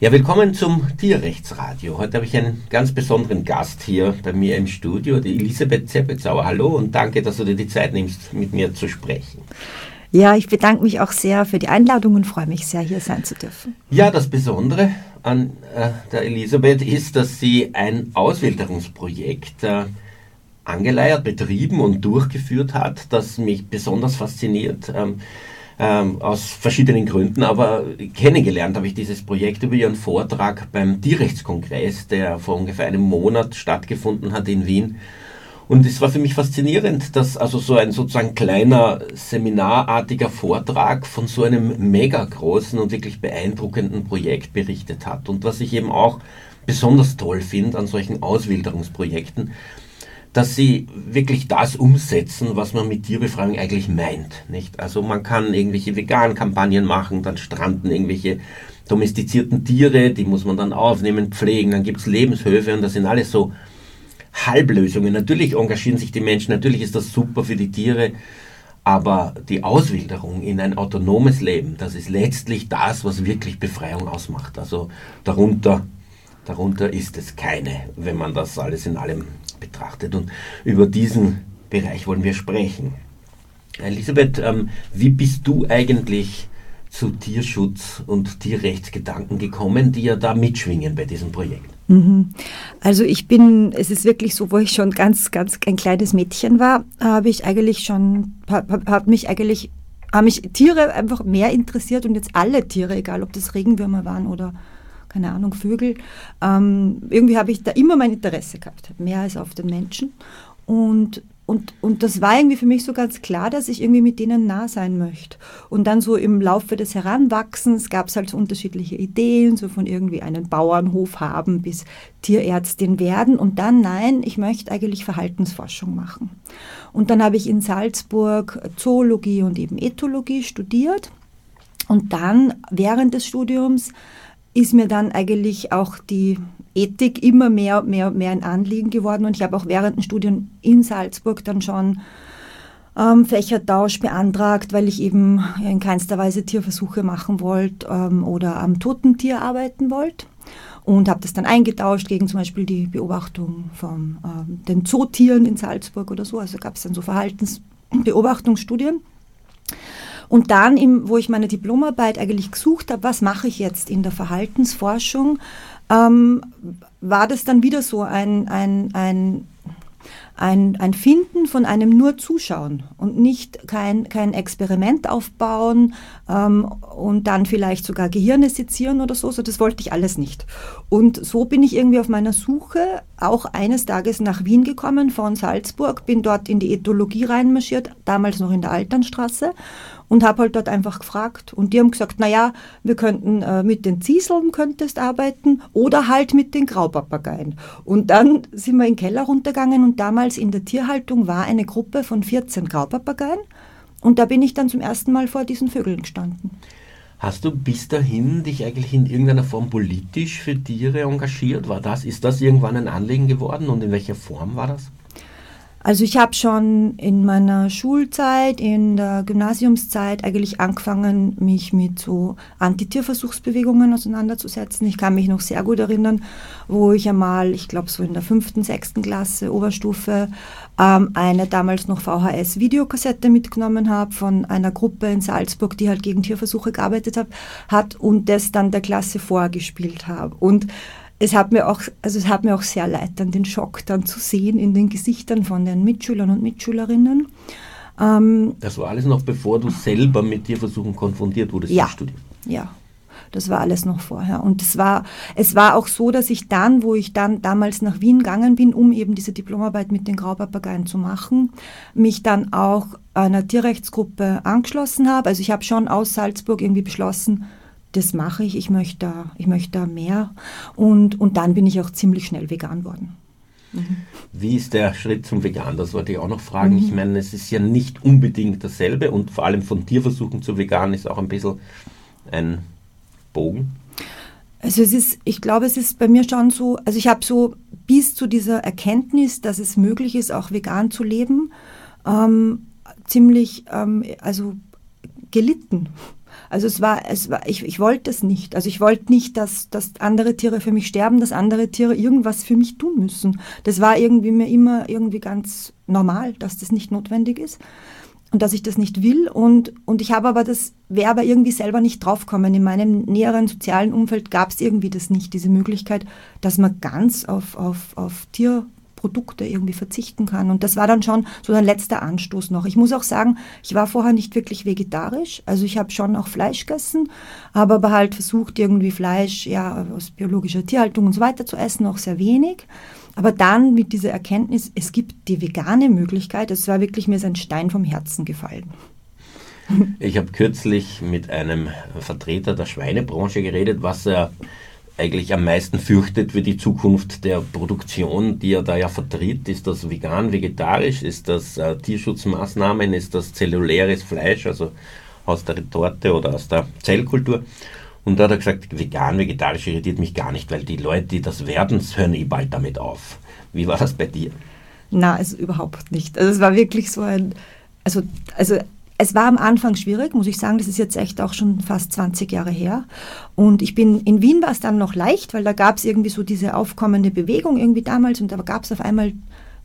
Ja, willkommen zum Tierrechtsradio. Heute habe ich einen ganz besonderen Gast hier bei mir im Studio, die Elisabeth Zeppetzauer. Hallo und danke, dass du dir die Zeit nimmst, mit mir zu sprechen. Ja, ich bedanke mich auch sehr für die Einladung und freue mich sehr, hier sein zu dürfen. Ja, das Besondere an äh, der Elisabeth ist, dass sie ein Auswilderungsprojekt äh, angeleiert, betrieben und durchgeführt hat, das mich besonders fasziniert. Ähm, ähm, aus verschiedenen Gründen, aber kennengelernt habe ich dieses Projekt über Ihren Vortrag beim Tierrechtskongress, der vor ungefähr einem Monat stattgefunden hat in Wien. Und es war für mich faszinierend, dass also so ein sozusagen kleiner seminarartiger Vortrag von so einem mega großen und wirklich beeindruckenden Projekt berichtet hat. Und was ich eben auch besonders toll finde an solchen Auswilderungsprojekten, dass sie wirklich das umsetzen, was man mit Tierbefreiung eigentlich meint. Nicht? Also man kann irgendwelche veganen Kampagnen machen, dann stranden irgendwelche domestizierten Tiere, die muss man dann aufnehmen, pflegen, dann gibt es Lebenshöfe und das sind alles so Halblösungen. Natürlich engagieren sich die Menschen, natürlich ist das super für die Tiere, aber die Auswilderung in ein autonomes Leben, das ist letztlich das, was wirklich Befreiung ausmacht. Also darunter, darunter ist es keine, wenn man das alles in allem betrachtet. Und über diesen Bereich wollen wir sprechen. Elisabeth, ähm, wie bist du eigentlich zu Tierschutz und Tierrechtsgedanken gekommen, die ja da mitschwingen bei diesem Projekt? Mhm. Also ich bin, es ist wirklich so, wo ich schon ganz, ganz ein kleines Mädchen war, habe ich eigentlich schon, habe hab mich eigentlich, haben mich Tiere einfach mehr interessiert und jetzt alle Tiere, egal ob das Regenwürmer waren oder keine Ahnung, Vögel. Ähm, irgendwie habe ich da immer mein Interesse gehabt, mehr als auf den Menschen. Und, und, und das war irgendwie für mich so ganz klar, dass ich irgendwie mit denen nah sein möchte. Und dann so im Laufe des Heranwachsens gab es halt so unterschiedliche Ideen, so von irgendwie einen Bauernhof haben bis Tierärztin werden. Und dann, nein, ich möchte eigentlich Verhaltensforschung machen. Und dann habe ich in Salzburg Zoologie und eben Ethologie studiert. Und dann während des Studiums ist mir dann eigentlich auch die Ethik immer mehr, mehr, mehr ein Anliegen geworden. Und ich habe auch während dem Studium in Salzburg dann schon ähm, Fächertausch beantragt, weil ich eben in keinster Weise Tierversuche machen wollte ähm, oder am toten Tier arbeiten wollte. Und habe das dann eingetauscht gegen zum Beispiel die Beobachtung von ähm, den Zootieren in Salzburg oder so. Also gab es dann so Verhaltensbeobachtungsstudien. Und dann, im, wo ich meine Diplomarbeit eigentlich gesucht habe, was mache ich jetzt in der Verhaltensforschung, ähm, war das dann wieder so ein, ein, ein ein, ein Finden von einem nur Zuschauen und nicht kein, kein Experiment aufbauen ähm, und dann vielleicht sogar Gehirne sezieren oder so. So, das wollte ich alles nicht. Und so bin ich irgendwie auf meiner Suche auch eines Tages nach Wien gekommen von Salzburg, bin dort in die Ethologie reinmarschiert, damals noch in der Alternstraße und habe halt dort einfach gefragt. Und die haben gesagt, naja, wir könnten äh, mit den Zieseln könntest arbeiten oder halt mit den Graupapageien. Und dann sind wir in den Keller runtergegangen und damals in der Tierhaltung war eine Gruppe von 14 Graupapageien. Und da bin ich dann zum ersten Mal vor diesen Vögeln gestanden. Hast du bis dahin dich eigentlich in irgendeiner Form politisch für Tiere engagiert? War das, ist das irgendwann ein Anliegen geworden und in welcher Form war das? Also ich habe schon in meiner Schulzeit, in der Gymnasiumszeit eigentlich angefangen, mich mit so Antitierversuchsbewegungen auseinanderzusetzen. Ich kann mich noch sehr gut erinnern, wo ich einmal, ich glaube so in der fünften, sechsten Klasse Oberstufe, ähm, eine damals noch VHS-Videokassette mitgenommen habe von einer Gruppe in Salzburg, die halt gegen Tierversuche gearbeitet hat, hat und das dann der Klasse vorgespielt habe. Und es hat mir auch, also es hat mir auch sehr leid, dann den Schock dann zu sehen in den Gesichtern von den Mitschülern und Mitschülerinnen. Ähm, das war alles noch bevor du selber mit Tierversuchen konfrontiert wurdest ja, Ja, das war alles noch vorher. Und es war, es war auch so, dass ich dann, wo ich dann damals nach Wien gegangen bin, um eben diese Diplomarbeit mit den Graupapageien zu machen, mich dann auch einer Tierrechtsgruppe angeschlossen habe. Also ich habe schon aus Salzburg irgendwie beschlossen, das mache ich, ich möchte, ich möchte mehr. Und, und dann bin ich auch ziemlich schnell vegan worden. Mhm. Wie ist der Schritt zum Vegan? Das wollte ich auch noch fragen. Mhm. Ich meine, es ist ja nicht unbedingt dasselbe und vor allem von Tierversuchen zu vegan ist auch ein bisschen ein Bogen. Also es ist, ich glaube, es ist bei mir schon so, also ich habe so bis zu dieser Erkenntnis, dass es möglich ist, auch vegan zu leben, ähm, ziemlich, ähm, also gelitten. Also es war, es war, ich, ich wollte es nicht. Also ich wollte nicht, dass, dass andere Tiere für mich sterben, dass andere Tiere irgendwas für mich tun müssen. Das war irgendwie mir immer irgendwie ganz normal, dass das nicht notwendig ist und dass ich das nicht will. Und, und ich habe aber das, wäre aber irgendwie selber nicht draufkommen. In meinem näheren sozialen Umfeld gab es irgendwie das nicht, diese Möglichkeit, dass man ganz auf, auf, auf Tierprodukte irgendwie verzichten kann. Und das war dann schon so ein letzter Anstoß noch. Ich muss auch sagen, ich war vorher nicht wirklich vegetarisch. Also ich habe schon auch Fleisch gegessen, habe aber halt versucht, irgendwie Fleisch ja, aus biologischer Tierhaltung und so weiter zu essen, auch sehr wenig. Aber dann mit dieser Erkenntnis, es gibt die vegane Möglichkeit, es war wirklich mir sein Stein vom Herzen gefallen. Ich habe kürzlich mit einem Vertreter der Schweinebranche geredet, was er eigentlich am meisten fürchtet für die Zukunft der Produktion, die er da ja vertritt. Ist das vegan, vegetarisch? Ist das äh, Tierschutzmaßnahmen? Ist das zelluläres Fleisch, also aus der Retorte oder aus der Zellkultur? Und da hat er gesagt, vegan, vegetarisch irritiert mich gar nicht, weil die Leute, die das werden, hören eh bald damit auf. Wie war das bei dir? Na, also überhaupt nicht. Also es war wirklich so ein, also, also es war am Anfang schwierig, muss ich sagen. Das ist jetzt echt auch schon fast 20 Jahre her. Und ich bin, in Wien war es dann noch leicht, weil da gab es irgendwie so diese aufkommende Bewegung irgendwie damals und da gab es auf einmal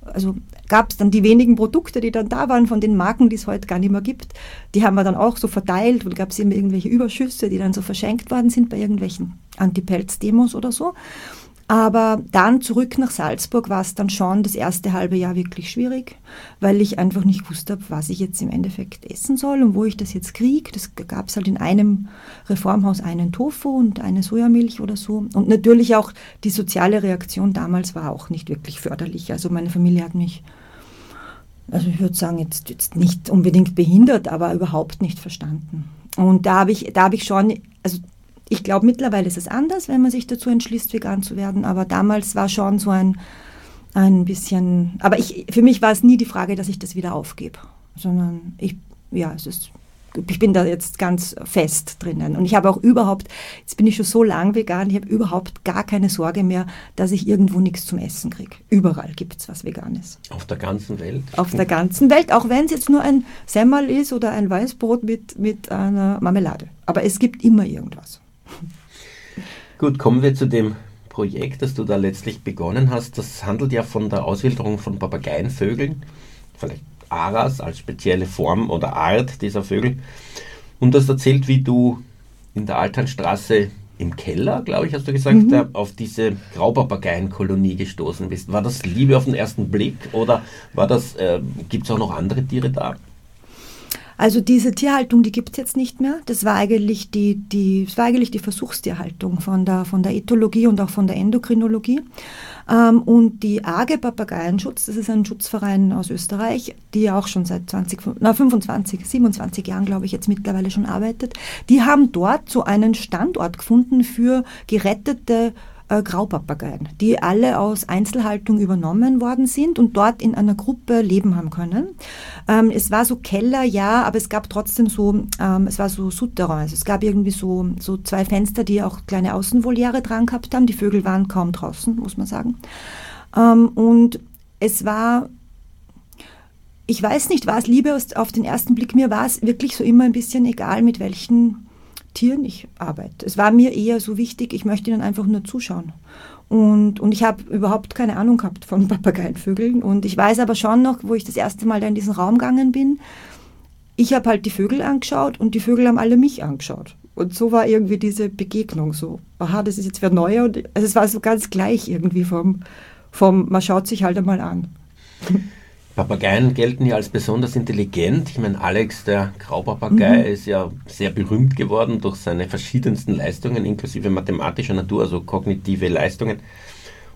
also gab es dann die wenigen Produkte, die dann da waren von den Marken, die es heute gar nicht mehr gibt, die haben wir dann auch so verteilt und gab es immer irgendwelche Überschüsse, die dann so verschenkt worden sind bei irgendwelchen Anti-Pelz-Demos oder so. Aber dann zurück nach Salzburg war es dann schon das erste halbe Jahr wirklich schwierig, weil ich einfach nicht wusste, was ich jetzt im Endeffekt essen soll und wo ich das jetzt kriege. Das gab es halt in einem Reformhaus einen Tofu und eine Sojamilch oder so. Und natürlich auch die soziale Reaktion damals war auch nicht wirklich förderlich. Also meine Familie hat mich, also ich würde sagen, jetzt, jetzt nicht unbedingt behindert, aber überhaupt nicht verstanden. Und da habe ich, da habe ich schon, also ich glaube, mittlerweile ist es anders, wenn man sich dazu entschließt, vegan zu werden. Aber damals war schon so ein, ein bisschen. Aber ich, für mich war es nie die Frage, dass ich das wieder aufgebe, sondern ich, ja, es ist. Ich bin da jetzt ganz fest drinnen. Und ich habe auch überhaupt, jetzt bin ich schon so lang vegan, ich habe überhaupt gar keine Sorge mehr, dass ich irgendwo nichts zum Essen kriege. Überall gibt es was Veganes. Auf der ganzen Welt? Auf der ganzen Welt, auch wenn es jetzt nur ein Semmel ist oder ein Weißbrot mit, mit einer Marmelade. Aber es gibt immer irgendwas. Gut, kommen wir zu dem Projekt, das du da letztlich begonnen hast. Das handelt ja von der Auswilderung von Papageienvögeln, vielleicht Aras als spezielle Form oder Art dieser Vögel. Und das erzählt, wie du in der Alternstraße im Keller, glaube ich, hast du gesagt, mhm. auf diese Graupapageienkolonie gestoßen bist. War das Liebe auf den ersten Blick oder war das, äh, gibt es auch noch andere Tiere da? Also diese Tierhaltung, die gibt es jetzt nicht mehr. Das war eigentlich die, die, das war eigentlich die Versuchstierhaltung von der, von der Ethologie und auch von der Endokrinologie. Ähm, und die AGE Papageienschutz, das ist ein Schutzverein aus Österreich, die auch schon seit 20, na 25, 27 Jahren, glaube ich, jetzt mittlerweile schon arbeitet, die haben dort so einen Standort gefunden für gerettete äh, Graupapageien, die alle aus Einzelhaltung übernommen worden sind und dort in einer Gruppe leben haben können. Ähm, es war so Keller, ja, aber es gab trotzdem so, ähm, es war so Souterrain. Also es gab irgendwie so, so zwei Fenster, die auch kleine Außenvoliere dran gehabt haben. Die Vögel waren kaum draußen, muss man sagen. Ähm, und es war ich weiß nicht, war es Liebe auf den ersten Blick? Mir war es wirklich so immer ein bisschen egal, mit welchen Tieren ich arbeite. Es war mir eher so wichtig, ich möchte ihnen einfach nur zuschauen. Und, und ich habe überhaupt keine Ahnung gehabt von Papageienvögeln. Und ich weiß aber schon noch, wo ich das erste Mal da in diesen Raum gegangen bin, ich habe halt die Vögel angeschaut und die Vögel haben alle mich angeschaut. Und so war irgendwie diese Begegnung so. Aha, das ist jetzt wer Neuer. Und also es war so ganz gleich irgendwie vom, vom, man schaut sich halt einmal an. Papageien gelten ja als besonders intelligent. Ich meine, Alex, der Graupapagei, mhm. ist ja sehr berühmt geworden durch seine verschiedensten Leistungen, inklusive mathematischer Natur, also kognitive Leistungen.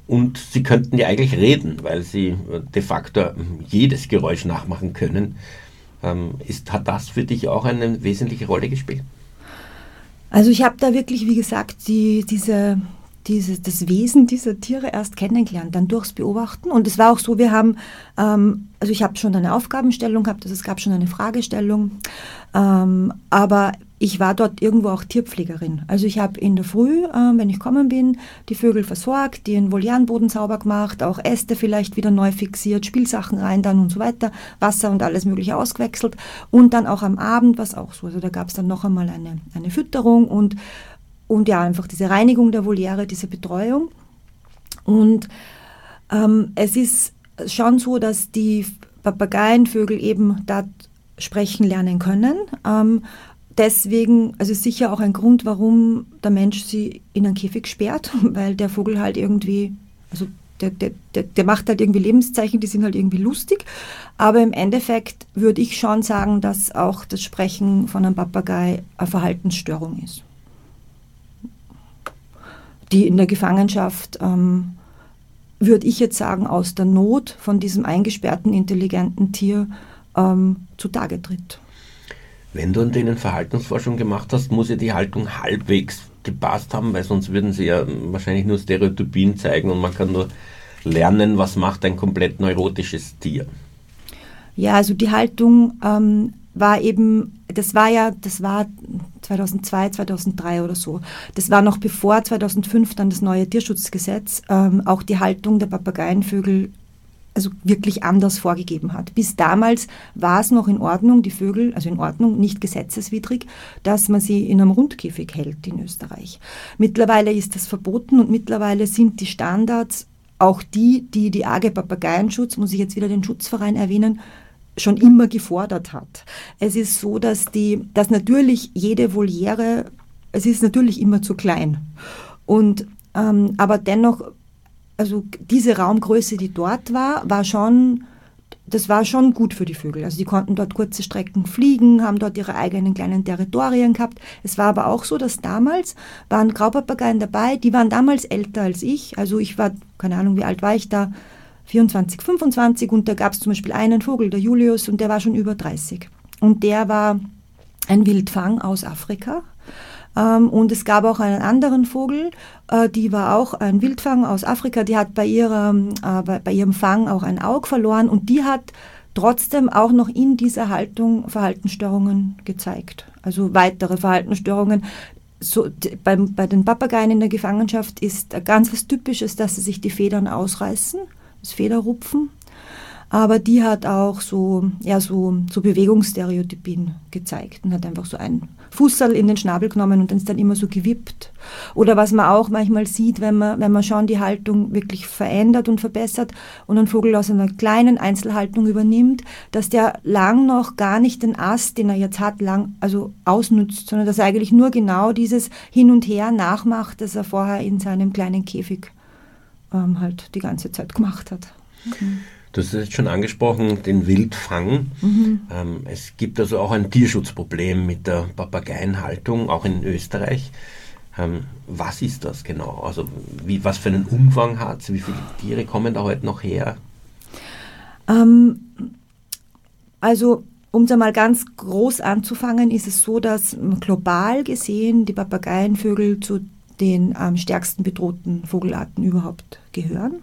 Und sie könnten ja eigentlich reden, weil sie de facto jedes Geräusch nachmachen können. Ähm, ist, hat das für dich auch eine wesentliche Rolle gespielt? Also ich habe da wirklich, wie gesagt, die, diese dieses, das Wesen dieser Tiere erst kennengelernt, dann durchs Beobachten. Und es war auch so, wir haben, ähm, also ich habe schon eine Aufgabenstellung gehabt, also es gab schon eine Fragestellung, ähm, aber ich war dort irgendwo auch Tierpflegerin. Also ich habe in der Früh, äh, wenn ich kommen bin, die Vögel versorgt, den Volianboden sauber gemacht, auch Äste vielleicht wieder neu fixiert, Spielsachen rein dann und so weiter, Wasser und alles mögliche ausgewechselt und dann auch am Abend was auch so. Also da gab es dann noch einmal eine, eine Fütterung und, und ja, einfach diese Reinigung der Voliere, diese Betreuung. Und ähm, es ist schon so, dass die Papageienvögel eben da sprechen lernen können. Ähm, deswegen, also sicher auch ein Grund, warum der Mensch sie in einen Käfig sperrt, weil der Vogel halt irgendwie, also der, der, der, der macht halt irgendwie Lebenszeichen, die sind halt irgendwie lustig. Aber im Endeffekt würde ich schon sagen, dass auch das Sprechen von einem Papagei eine Verhaltensstörung ist. Die in der Gefangenschaft, ähm, würde ich jetzt sagen, aus der Not von diesem eingesperrten, intelligenten Tier ähm, zutage tritt. Wenn du an denen Verhaltensforschung gemacht hast, muss ja die Haltung halbwegs gepasst haben, weil sonst würden sie ja wahrscheinlich nur Stereotypien zeigen und man kann nur lernen, was macht ein komplett neurotisches Tier. Ja, also die Haltung ähm, war eben, das war ja, das war 2002, 2003 oder so. Das war noch bevor 2005 dann das neue Tierschutzgesetz ähm, auch die Haltung der Papageienvögel also wirklich anders vorgegeben hat. Bis damals war es noch in Ordnung, die Vögel, also in Ordnung, nicht gesetzeswidrig, dass man sie in einem Rundkäfig hält in Österreich. Mittlerweile ist das verboten und mittlerweile sind die Standards auch die, die die AG Papageienschutz, muss ich jetzt wieder den Schutzverein erwähnen, schon immer gefordert hat. Es ist so, dass die, dass natürlich jede Voliere, es ist natürlich immer zu klein. Und ähm, aber dennoch also diese Raumgröße, die dort war, war schon, das war schon gut für die Vögel. Also die konnten dort kurze Strecken fliegen, haben dort ihre eigenen kleinen Territorien gehabt. Es war aber auch so, dass damals waren Graupapageien dabei, die waren damals älter als ich. Also ich war, keine Ahnung, wie alt war ich da, 24, 25 und da gab es zum Beispiel einen Vogel, der Julius, und der war schon über 30. Und der war ein Wildfang aus Afrika ähm, und es gab auch einen anderen Vogel, äh, die war auch ein Wildfang aus Afrika, die hat bei, ihrem, äh, bei, ihrem Fang auch ein Auge verloren und die hat trotzdem auch noch in dieser Haltung Verhaltensstörungen gezeigt. Also weitere Verhaltensstörungen. So, bei, bei den Papageien in der Gefangenschaft ist ganz was Typisches, dass sie sich die Federn ausreißen, das Federrupfen. Aber die hat auch so, ja, so, so Bewegungsstereotypien gezeigt und hat einfach so ein Fußsal in den Schnabel genommen und dann ist dann immer so gewippt. Oder was man auch manchmal sieht, wenn man, wenn man schon die Haltung wirklich verändert und verbessert und einen Vogel aus einer kleinen Einzelhaltung übernimmt, dass der lang noch gar nicht den Ast, den er jetzt hat, lang, also ausnutzt, sondern dass er eigentlich nur genau dieses Hin und Her nachmacht, das er vorher in seinem kleinen Käfig ähm, halt die ganze Zeit gemacht hat. Mhm. Du hast es jetzt schon angesprochen, den Wildfang. Mhm. Ähm, es gibt also auch ein Tierschutzproblem mit der Papageienhaltung, auch in Österreich. Ähm, was ist das genau? Also wie, was für einen Umfang hat es? Wie viele Tiere kommen da heute noch her? Ähm, also um es einmal ganz groß anzufangen, ist es so, dass global gesehen die Papageienvögel zu den am stärksten bedrohten Vogelarten überhaupt gehören.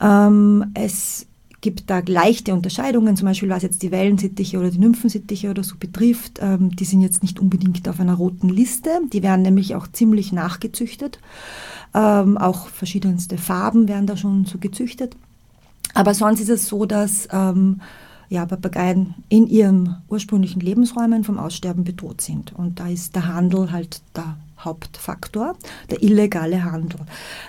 Ähm, es gibt da leichte Unterscheidungen, zum Beispiel was jetzt die Wellensittiche oder die Nymphensittiche oder so betrifft. Ähm, die sind jetzt nicht unbedingt auf einer roten Liste. Die werden nämlich auch ziemlich nachgezüchtet. Ähm, auch verschiedenste Farben werden da schon so gezüchtet. Aber sonst ist es so, dass ähm, ja, Papageien in ihren ursprünglichen Lebensräumen vom Aussterben bedroht sind. Und da ist der Handel halt der Hauptfaktor, der illegale Handel.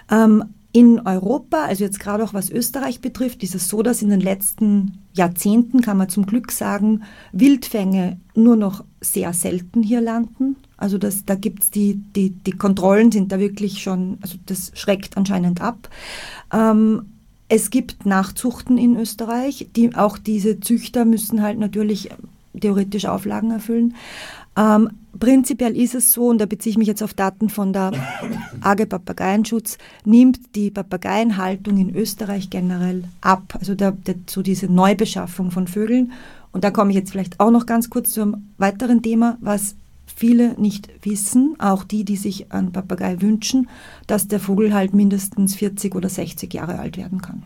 Ähm, in Europa, also jetzt gerade auch was Österreich betrifft, ist es so, dass in den letzten Jahrzehnten, kann man zum Glück sagen, Wildfänge nur noch sehr selten hier landen. Also das, da gibt es die, die, die Kontrollen sind da wirklich schon, also das schreckt anscheinend ab. Ähm, es gibt Nachzuchten in Österreich, die auch diese Züchter müssen halt natürlich theoretisch Auflagen erfüllen. Ähm, prinzipiell ist es so, und da beziehe ich mich jetzt auf Daten von der AG Papageienschutz, nimmt die Papageienhaltung in Österreich generell ab. Also der, der, so diese Neubeschaffung von Vögeln. Und da komme ich jetzt vielleicht auch noch ganz kurz zu einem weiteren Thema, was viele nicht wissen, auch die, die sich einen Papagei wünschen, dass der Vogel halt mindestens 40 oder 60 Jahre alt werden kann.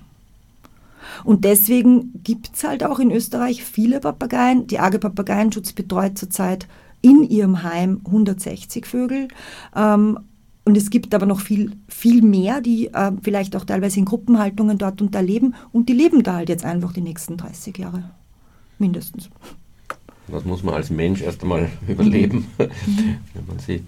Und deswegen gibt es halt auch in Österreich viele Papageien. Die Arge Papageienschutz betreut zurzeit in ihrem Heim 160 Vögel. Ähm, und es gibt aber noch viel, viel mehr, die äh, vielleicht auch teilweise in Gruppenhaltungen dort unterleben. Und die leben da halt jetzt einfach die nächsten 30 Jahre. Mindestens. Das muss man als Mensch erst einmal überleben, mhm. wenn man sie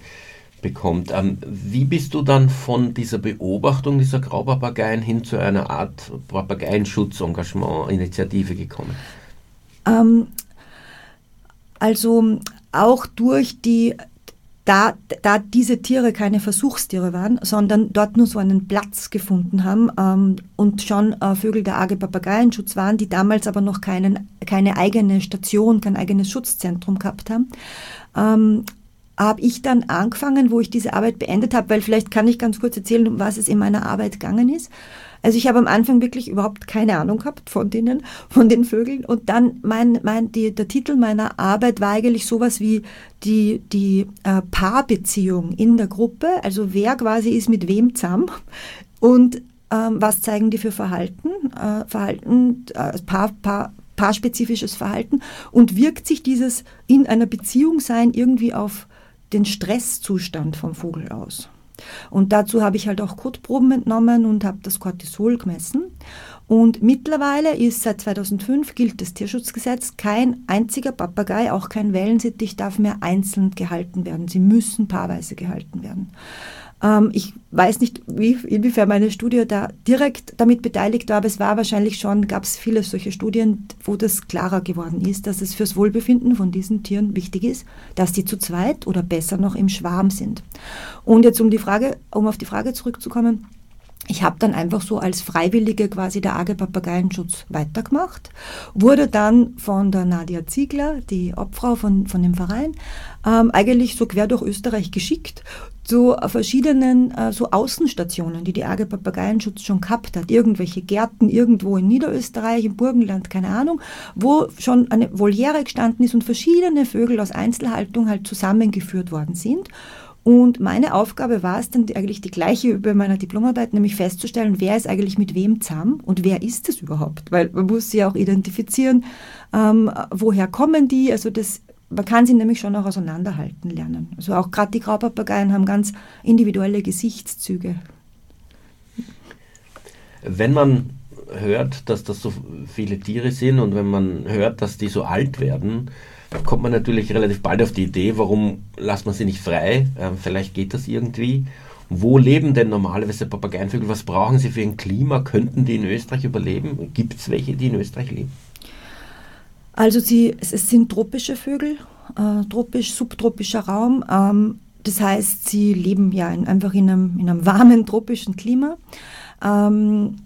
bekommt. Ähm, wie bist du dann von dieser Beobachtung dieser Graupapageien hin zu einer Art Papageienschutz-Engagement-Initiative gekommen? Ähm, also auch durch die da, da diese Tiere keine Versuchstiere waren, sondern dort nur so einen Platz gefunden haben ähm, und schon äh, Vögel der Arge Papageienschutz waren, die damals aber noch keinen, keine eigene Station, kein eigenes Schutzzentrum gehabt haben, ähm, habe ich dann angefangen, wo ich diese Arbeit beendet habe, weil vielleicht kann ich ganz kurz erzählen, um was es in meiner Arbeit gegangen ist. Also ich habe am Anfang wirklich überhaupt keine Ahnung gehabt von denen, von den Vögeln. Und dann mein, mein, die, der Titel meiner Arbeit war eigentlich sowas wie die, die äh, Paarbeziehung in der Gruppe. Also wer quasi ist mit wem zusammen und ähm, was zeigen die für Verhalten, äh, Verhalten, äh, Paar, Paar, paarspezifisches Verhalten und wirkt sich dieses in einer Beziehung sein irgendwie auf den Stresszustand vom Vogel aus. Und dazu habe ich halt auch Kotproben entnommen und habe das Cortisol gemessen. Und mittlerweile ist seit 2005 gilt das Tierschutzgesetz, kein einziger Papagei, auch kein Wellensittich darf mehr einzeln gehalten werden. Sie müssen paarweise gehalten werden. Ähm, ich weiß nicht, wie, inwiefern meine Studie da direkt damit beteiligt war, aber es war wahrscheinlich schon, gab es viele solche Studien, wo das klarer geworden ist, dass es fürs Wohlbefinden von diesen Tieren wichtig ist, dass die zu zweit oder besser noch im Schwarm sind. Und jetzt um die Frage, um auf die Frage zurückzukommen, ich habe dann einfach so als Freiwillige quasi der Arge Papageienschutz weitergemacht, wurde dann von der Nadia Ziegler, die Obfrau von, von dem Verein, ähm, eigentlich so quer durch Österreich geschickt zu verschiedenen äh, so Außenstationen, die die Arge Papageienschutz schon gehabt hat. Irgendwelche Gärten irgendwo in Niederösterreich, im Burgenland, keine Ahnung, wo schon eine Voliere gestanden ist und verschiedene Vögel aus Einzelhaltung halt zusammengeführt worden sind. Und meine Aufgabe war es dann eigentlich die gleiche über meiner Diplomarbeit, nämlich festzustellen, wer ist eigentlich mit wem zusammen und wer ist es überhaupt? Weil man muss sie auch identifizieren, ähm, woher kommen die? Also das, man kann sie nämlich schon auch auseinanderhalten lernen. Also auch gerade die Graupapageien haben ganz individuelle Gesichtszüge. Wenn man hört, dass das so viele Tiere sind und wenn man hört, dass die so alt werden, kommt man natürlich relativ bald auf die Idee, warum lässt man sie nicht frei? Äh, vielleicht geht das irgendwie. Wo leben denn normalerweise Papageienvögel? Was brauchen sie für ein Klima? Könnten die in Österreich überleben? Gibt es welche, die in Österreich leben? Also sie, es, sind tropische Vögel, äh, tropisch, subtropischer Raum. Ähm, das heißt, sie leben ja in, einfach in einem, in einem warmen tropischen Klima. Ähm,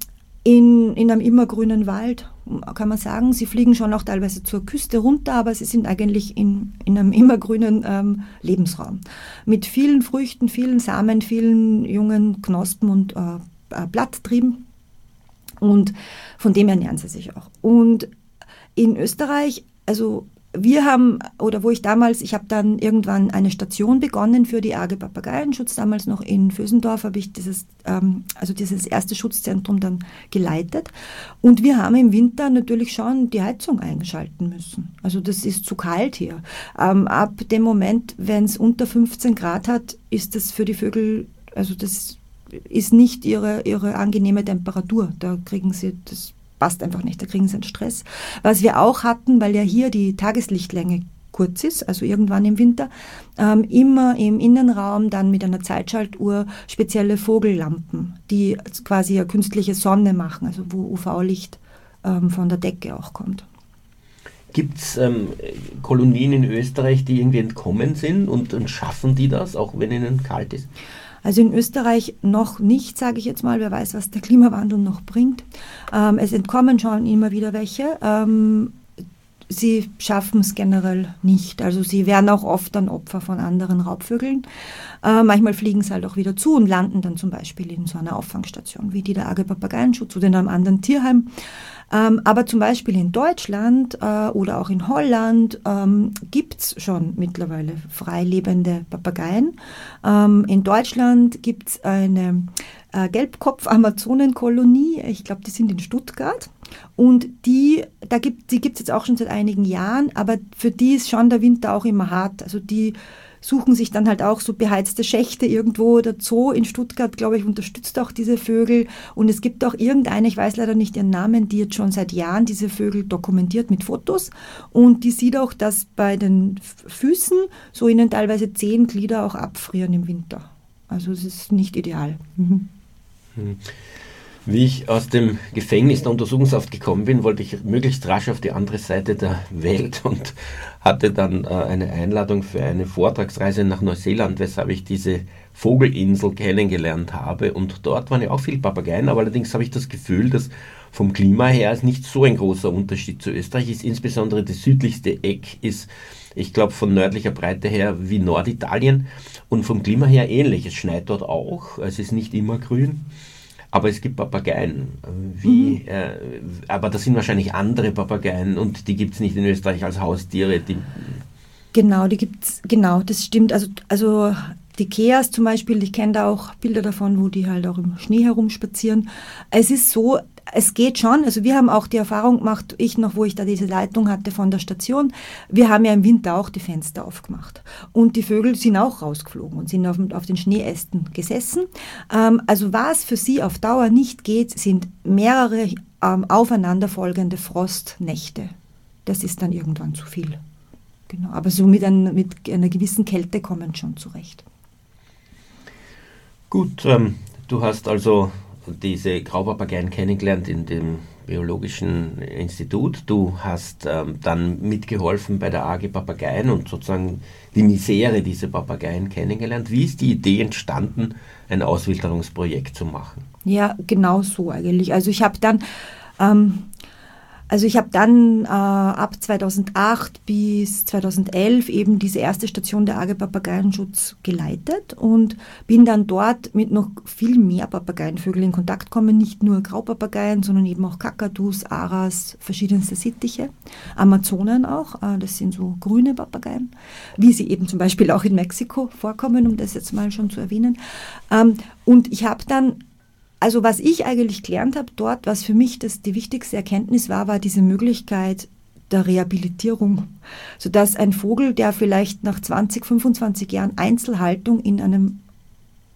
in, in einem immergrünen Wald, kann man sagen. Sie fliegen schon auch teilweise zur Küste runter, aber sie sind eigentlich in, in einem immergrünen ähm, Lebensraum. Mit vielen Früchten, vielen Samen, vielen jungen Knospen und äh, äh Blatttrieben. Und von dem ernähren sie sich auch. Und in Österreich, also wir haben, oder wo ich damals, ich habe dann irgendwann eine Station begonnen für die Arge Papageienschutz, damals noch in Vösendorf habe ich dieses, ähm, also dieses erste Schutzzentrum dann geleitet. Und wir haben im Winter natürlich schon die Heizung eingeschalten müssen. Also das ist zu kalt hier. Ähm, ab dem Moment, wenn es unter 15 Grad hat, ist das für die Vögel, also das ist nicht ihre, ihre angenehme Temperatur. Da kriegen sie das passt einfach nicht, da kriegen sie einen Stress. Was wir auch hatten, weil ja hier die Tageslichtlänge kurz ist, also irgendwann im Winter, ähm, immer im Innenraum dann mit einer Zeitschaltuhr spezielle Vogellampen, die quasi eine künstliche Sonne machen, also wo UV-Licht ähm, von der Decke auch kommt. Gibt es ähm, Kolonien in Österreich, die irgendwie entkommen sind und, und schaffen die das, auch wenn ihnen kalt ist? Also in Österreich noch nicht, sage ich jetzt mal. Wer weiß, was der Klimawandel noch bringt. Ähm, es entkommen schon immer wieder welche. Ähm, sie schaffen es generell nicht. Also sie werden auch oft dann Opfer von anderen Raubvögeln. Äh, manchmal fliegen sie halt auch wieder zu und landen dann zum Beispiel in so einer Auffangstation wie die der AG Papageienschutz oder in einem anderen Tierheim. Ähm, aber zum Beispiel in Deutschland äh, oder auch in Holland ähm, gibt es schon mittlerweile freilebende Papageien. Ähm, in Deutschland gibt es eine äh, Gelbkopf-Amazonenkolonie, ich glaube, die sind in Stuttgart. Und die, da gibt, die gibt es jetzt auch schon seit einigen Jahren, aber für die ist schon der Winter auch immer hart. Also die suchen sich dann halt auch so beheizte Schächte irgendwo. Der Zoo in Stuttgart, glaube ich, unterstützt auch diese Vögel. Und es gibt auch irgendeine, ich weiß leider nicht ihren Namen, die jetzt schon seit Jahren diese Vögel dokumentiert mit Fotos. Und die sieht auch, dass bei den Füßen so ihnen teilweise zehn Glieder auch abfrieren im Winter. Also es ist nicht ideal. Mhm. Hm. Wie ich aus dem Gefängnis der Untersuchungshaft gekommen bin, wollte ich möglichst rasch auf die andere Seite der Welt und hatte dann äh, eine Einladung für eine Vortragsreise nach Neuseeland, weshalb ich diese Vogelinsel kennengelernt habe. Und dort waren ja auch viele Papageien, aber allerdings habe ich das Gefühl, dass vom Klima her ist nicht so ein großer Unterschied zu Österreich ist. Insbesondere das südlichste Eck ist, ich glaube, von nördlicher Breite her wie Norditalien und vom Klima her ähnlich. Es schneit dort auch, es ist nicht immer grün. Aber es gibt Papageien. Wie, mhm. äh, aber das sind wahrscheinlich andere Papageien und die gibt es nicht in Österreich als Haustiere. Die genau, die gibt es, genau, das stimmt. Also, also die Keas zum Beispiel, ich kenne da auch Bilder davon, wo die halt auch im Schnee herumspazieren. Es ist so, es geht schon. Also wir haben auch die Erfahrung gemacht, ich noch, wo ich da diese Leitung hatte von der Station, wir haben ja im Winter auch die Fenster aufgemacht. Und die Vögel sind auch rausgeflogen und sind auf, auf den Schneeästen gesessen. Ähm, also was für sie auf Dauer nicht geht, sind mehrere ähm, aufeinanderfolgende Frostnächte. Das ist dann irgendwann zu viel. Genau. Aber so mit, ein, mit einer gewissen Kälte kommen schon zurecht. Gut, ähm, du hast also diese Graupapageien kennengelernt in dem Biologischen Institut. Du hast ähm, dann mitgeholfen bei der AG Papageien und sozusagen die Misere dieser Papageien kennengelernt. Wie ist die Idee entstanden, ein Auswilderungsprojekt zu machen? Ja, genau so eigentlich. Also ich habe dann ähm, also ich habe dann äh, ab 2008 bis 2011 eben diese erste Station der AG Papageienschutz geleitet und bin dann dort mit noch viel mehr Papageienvögeln in Kontakt gekommen, nicht nur Graupapageien, sondern eben auch Kakadus, Aras, verschiedenste Sittiche, Amazonen auch, äh, das sind so grüne Papageien, wie sie eben zum Beispiel auch in Mexiko vorkommen, um das jetzt mal schon zu erwähnen. Ähm, und ich habe dann also was ich eigentlich gelernt habe dort, was für mich das die wichtigste Erkenntnis war, war diese Möglichkeit der Rehabilitierung, sodass ein Vogel, der vielleicht nach 20, 25 Jahren Einzelhaltung in einem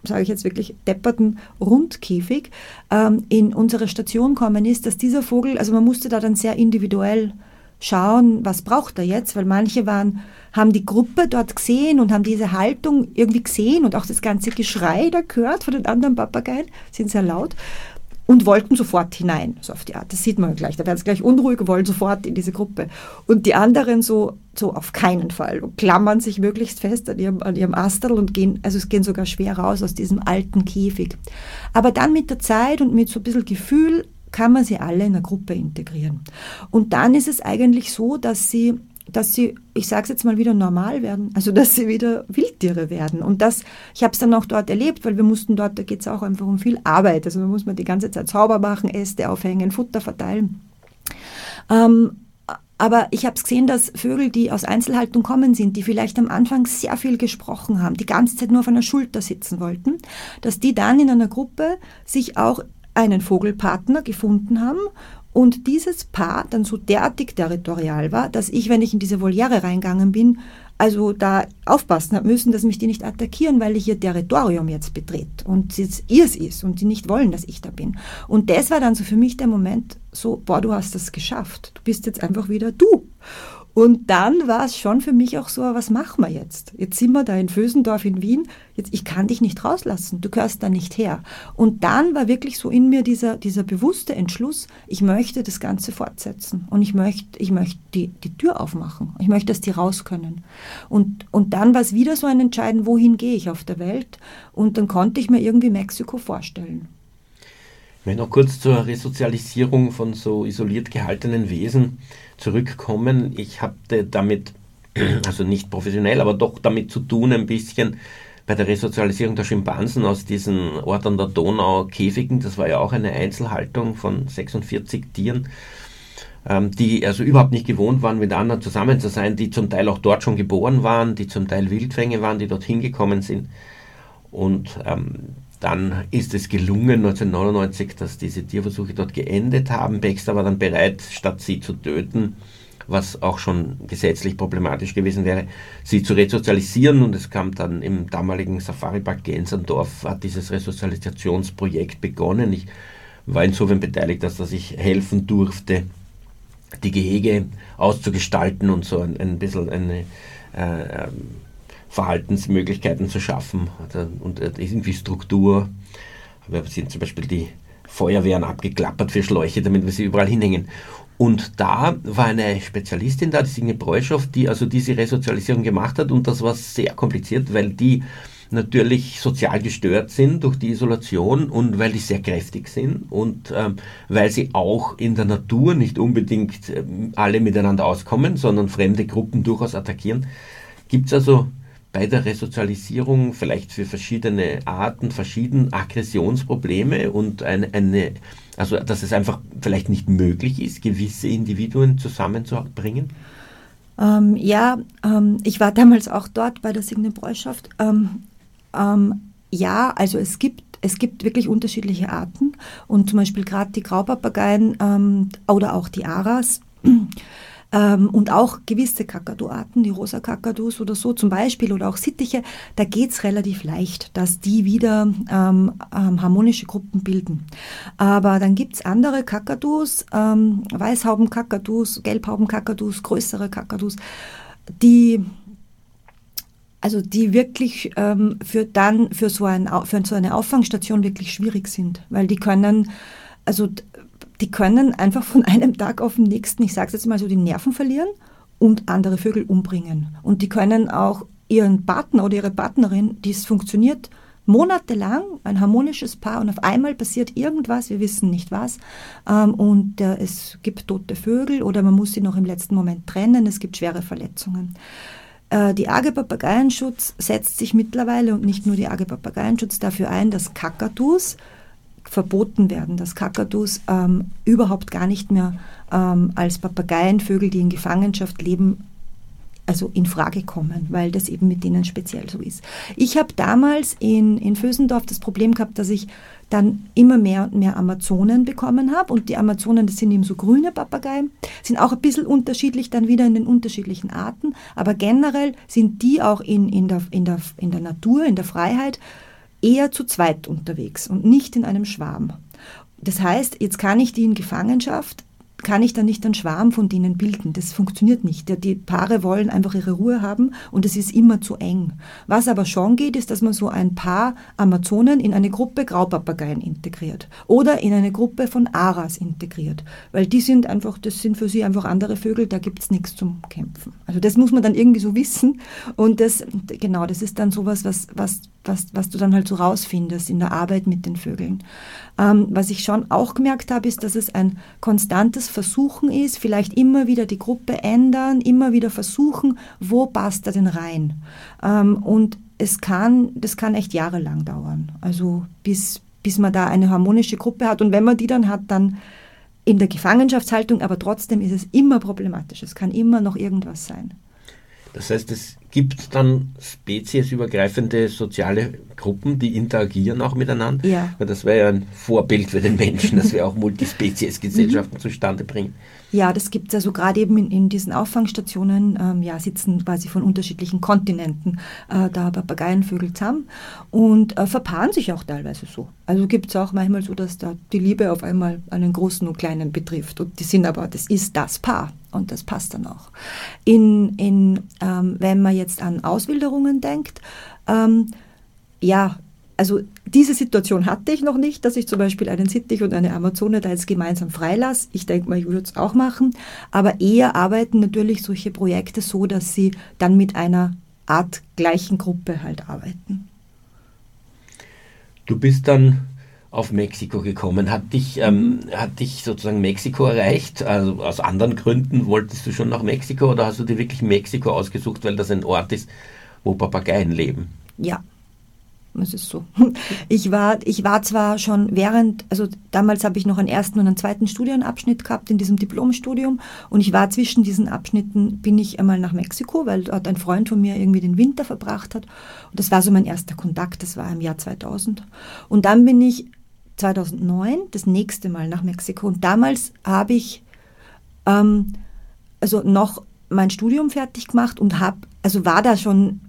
sage ich jetzt wirklich, depperten Rundkäfig ähm, in unsere Station kommen ist, dass dieser Vogel, also man musste da dann sehr individuell schauen, was braucht er jetzt, weil manche waren, haben die Gruppe dort gesehen und haben diese Haltung irgendwie gesehen und auch das ganze Geschrei da gehört von den anderen Papageien, sind sehr laut und wollten sofort hinein, so auf die Art. Das sieht man gleich. Da werden sie gleich unruhig wollen sofort in diese Gruppe. Und die anderen so, so auf keinen Fall und klammern sich möglichst fest an ihrem, an ihrem Astel und gehen, also es gehen sogar schwer raus aus diesem alten Käfig. Aber dann mit der Zeit und mit so ein bisschen Gefühl kann man sie alle in eine Gruppe integrieren. Und dann ist es eigentlich so, dass sie, dass sie, ich sage es jetzt mal wieder normal werden, also dass sie wieder Wildtiere werden. Und das, ich habe es dann auch dort erlebt, weil wir mussten dort, da geht es auch einfach um viel Arbeit. Also da muss man die ganze Zeit sauber machen, Äste aufhängen, Futter verteilen. Ähm, aber ich habe es gesehen, dass Vögel, die aus Einzelhaltung kommen sind, die vielleicht am Anfang sehr viel gesprochen haben, die ganze Zeit nur auf einer Schulter sitzen wollten, dass die dann in einer Gruppe sich auch einen Vogelpartner gefunden haben und dieses Paar dann so derartig territorial war, dass ich, wenn ich in diese Voliere reingegangen bin, also da aufpassen habe müssen, dass mich die nicht attackieren, weil ich ihr Territorium jetzt betritt und es ihrs ist und die nicht wollen, dass ich da bin. Und das war dann so für mich der Moment so, boah, du hast das geschafft. Du bist jetzt einfach wieder du. Und dann war es schon für mich auch so, was machen wir jetzt? Jetzt sind wir da in Vösendorf in Wien, jetzt, ich kann dich nicht rauslassen, du gehörst da nicht her. Und dann war wirklich so in mir dieser, dieser bewusste Entschluss, ich möchte das Ganze fortsetzen und ich möchte, ich möchte die, die Tür aufmachen, ich möchte, dass die raus können. Und, und dann war es wieder so ein Entscheiden, wohin gehe ich auf der Welt? Und dann konnte ich mir irgendwie Mexiko vorstellen. Ich noch kurz zur Resozialisierung von so isoliert gehaltenen Wesen zurückkommen. Ich hatte damit, also nicht professionell, aber doch damit zu tun, ein bisschen bei der Resozialisierung der Schimpansen aus diesen Ort an der Donau Käfigen. Das war ja auch eine Einzelhaltung von 46 Tieren ähm, die also überhaupt nicht gewohnt waren, mit anderen zusammen zu sein, die zum Teil auch dort schon geboren waren, die zum Teil Wildfänge waren, die dorthin gekommen sind. Und ähm, dann ist es gelungen 1999, dass diese Tierversuche dort geendet haben. Baxter war dann bereit, statt sie zu töten, was auch schon gesetzlich problematisch gewesen wäre, sie zu resozialisieren. Und es kam dann im damaligen Safari-Park Gensendorf, hat dieses Resozialisationsprojekt begonnen. Ich war insofern beteiligt, dass, dass ich helfen durfte, die Gehege auszugestalten und so ein, ein bisschen eine äh, ähm, Verhaltensmöglichkeiten zu schaffen und irgendwie Struktur. Wir sind zum Beispiel die Feuerwehren abgeklappert für Schläuche, damit wir sie überall hinhängen. Und da war eine Spezialistin da, die Signe Breuschow, die also diese Resozialisierung gemacht hat und das war sehr kompliziert, weil die natürlich sozial gestört sind durch die Isolation und weil die sehr kräftig sind und ähm, weil sie auch in der Natur nicht unbedingt ähm, alle miteinander auskommen, sondern fremde Gruppen durchaus attackieren. Gibt es also bei der Resozialisierung vielleicht für verschiedene Arten, verschiedene Aggressionsprobleme und eine, eine also dass es einfach vielleicht nicht möglich ist, gewisse Individuen zusammenzubringen? Ähm, ja, ähm, ich war damals auch dort bei der Signe Bräuschaft. Ähm, ähm, ja, also es gibt es gibt wirklich unterschiedliche Arten und zum Beispiel gerade die Graupapageien ähm, oder auch die Aras ähm, und auch gewisse Kakaduarten, die rosa Kakadus oder so zum Beispiel oder auch Sittiche, da geht es relativ leicht, dass die wieder ähm, ähm, harmonische Gruppen bilden. Aber dann gibt es andere Kakadus, ähm, Weißhaubenkakadus, Gelbhaubenkakadus, größere Kakadus, die also die wirklich ähm, für dann für so, ein, für so eine Auffangstation wirklich schwierig sind, weil die können, also die können einfach von einem Tag auf den nächsten, ich sage es jetzt mal so, die Nerven verlieren und andere Vögel umbringen. Und die können auch ihren Partner oder ihre Partnerin, die es funktioniert, monatelang ein harmonisches Paar und auf einmal passiert irgendwas, wir wissen nicht was, ähm, und äh, es gibt tote Vögel oder man muss sie noch im letzten Moment trennen, es gibt schwere Verletzungen. Äh, die AG Papageienschutz setzt sich mittlerweile und nicht nur die AG Papageienschutz dafür ein, dass Kakadus verboten werden, dass Kakadus ähm, überhaupt gar nicht mehr ähm, als Papageienvögel, die in Gefangenschaft leben, also in Frage kommen, weil das eben mit denen speziell so ist. Ich habe damals in, in Vösendorf das Problem gehabt, dass ich dann immer mehr und mehr Amazonen bekommen habe. Und die Amazonen, das sind eben so grüne Papageien, sind auch ein bisschen unterschiedlich dann wieder in den unterschiedlichen Arten. Aber generell sind die auch in, in, der, in, der, in der Natur, in der Freiheit eher zu zweit unterwegs und nicht in einem Schwarm. Das heißt, jetzt kann ich die in Gefangenschaft kann ich dann nicht einen Schwarm von denen bilden. Das funktioniert nicht. Die Paare wollen einfach ihre Ruhe haben und es ist immer zu eng. Was aber schon geht, ist, dass man so ein Paar Amazonen in eine Gruppe Graupapageien integriert oder in eine Gruppe von Aras integriert. Weil die sind einfach, das sind für sie einfach andere Vögel, da gibt es nichts zum Kämpfen. Also das muss man dann irgendwie so wissen und das, genau, das ist dann sowas, was, was, was, was du dann halt so rausfindest in der Arbeit mit den Vögeln. Ähm, was ich schon auch gemerkt habe, ist, dass es ein konstantes Versuchen ist, vielleicht immer wieder die Gruppe ändern, immer wieder versuchen, wo passt er denn rein. Ähm, und es kann, das kann echt jahrelang dauern. Also bis, bis man da eine harmonische Gruppe hat. Und wenn man die dann hat, dann in der Gefangenschaftshaltung, aber trotzdem ist es immer problematisch. Es kann immer noch irgendwas sein. Das heißt, es gibt dann speziesübergreifende soziale Gruppen, die interagieren auch miteinander. Ja. Das wäre ja ein Vorbild für den Menschen, dass wir auch Multispezies-Gesellschaften zustande bringen. Ja, das gibt es also gerade eben in, in diesen Auffangstationen, ähm, ja, sitzen quasi von unterschiedlichen Kontinenten äh, da Papageienvögel zusammen und äh, verpaaren sich auch teilweise so. Also gibt es auch manchmal so, dass da die Liebe auf einmal einen großen und kleinen betrifft und die sind aber, das ist das Paar und das passt dann auch. In, in, ähm, wenn man jetzt an Auswilderungen denkt, ähm, ja, also diese Situation hatte ich noch nicht, dass ich zum Beispiel einen Sittich und eine Amazone da jetzt gemeinsam freilasse. Ich denke mal, ich würde es auch machen. Aber eher arbeiten natürlich solche Projekte so, dass sie dann mit einer Art gleichen Gruppe halt arbeiten. Du bist dann auf Mexiko gekommen? Hat dich, ähm, hat dich sozusagen Mexiko erreicht? Also aus anderen Gründen wolltest du schon nach Mexiko oder hast du dir wirklich Mexiko ausgesucht, weil das ein Ort ist, wo Papageien leben? Ja, es ist so. Ich war, ich war zwar schon während, also damals habe ich noch einen ersten und einen zweiten Studienabschnitt gehabt in diesem Diplomstudium und ich war zwischen diesen Abschnitten, bin ich einmal nach Mexiko, weil dort ein Freund von mir irgendwie den Winter verbracht hat. Und das war so mein erster Kontakt, das war im Jahr 2000. Und dann bin ich 2009 das nächste Mal nach Mexiko und damals habe ich ähm, also noch mein Studium fertig gemacht und habe, also war da schon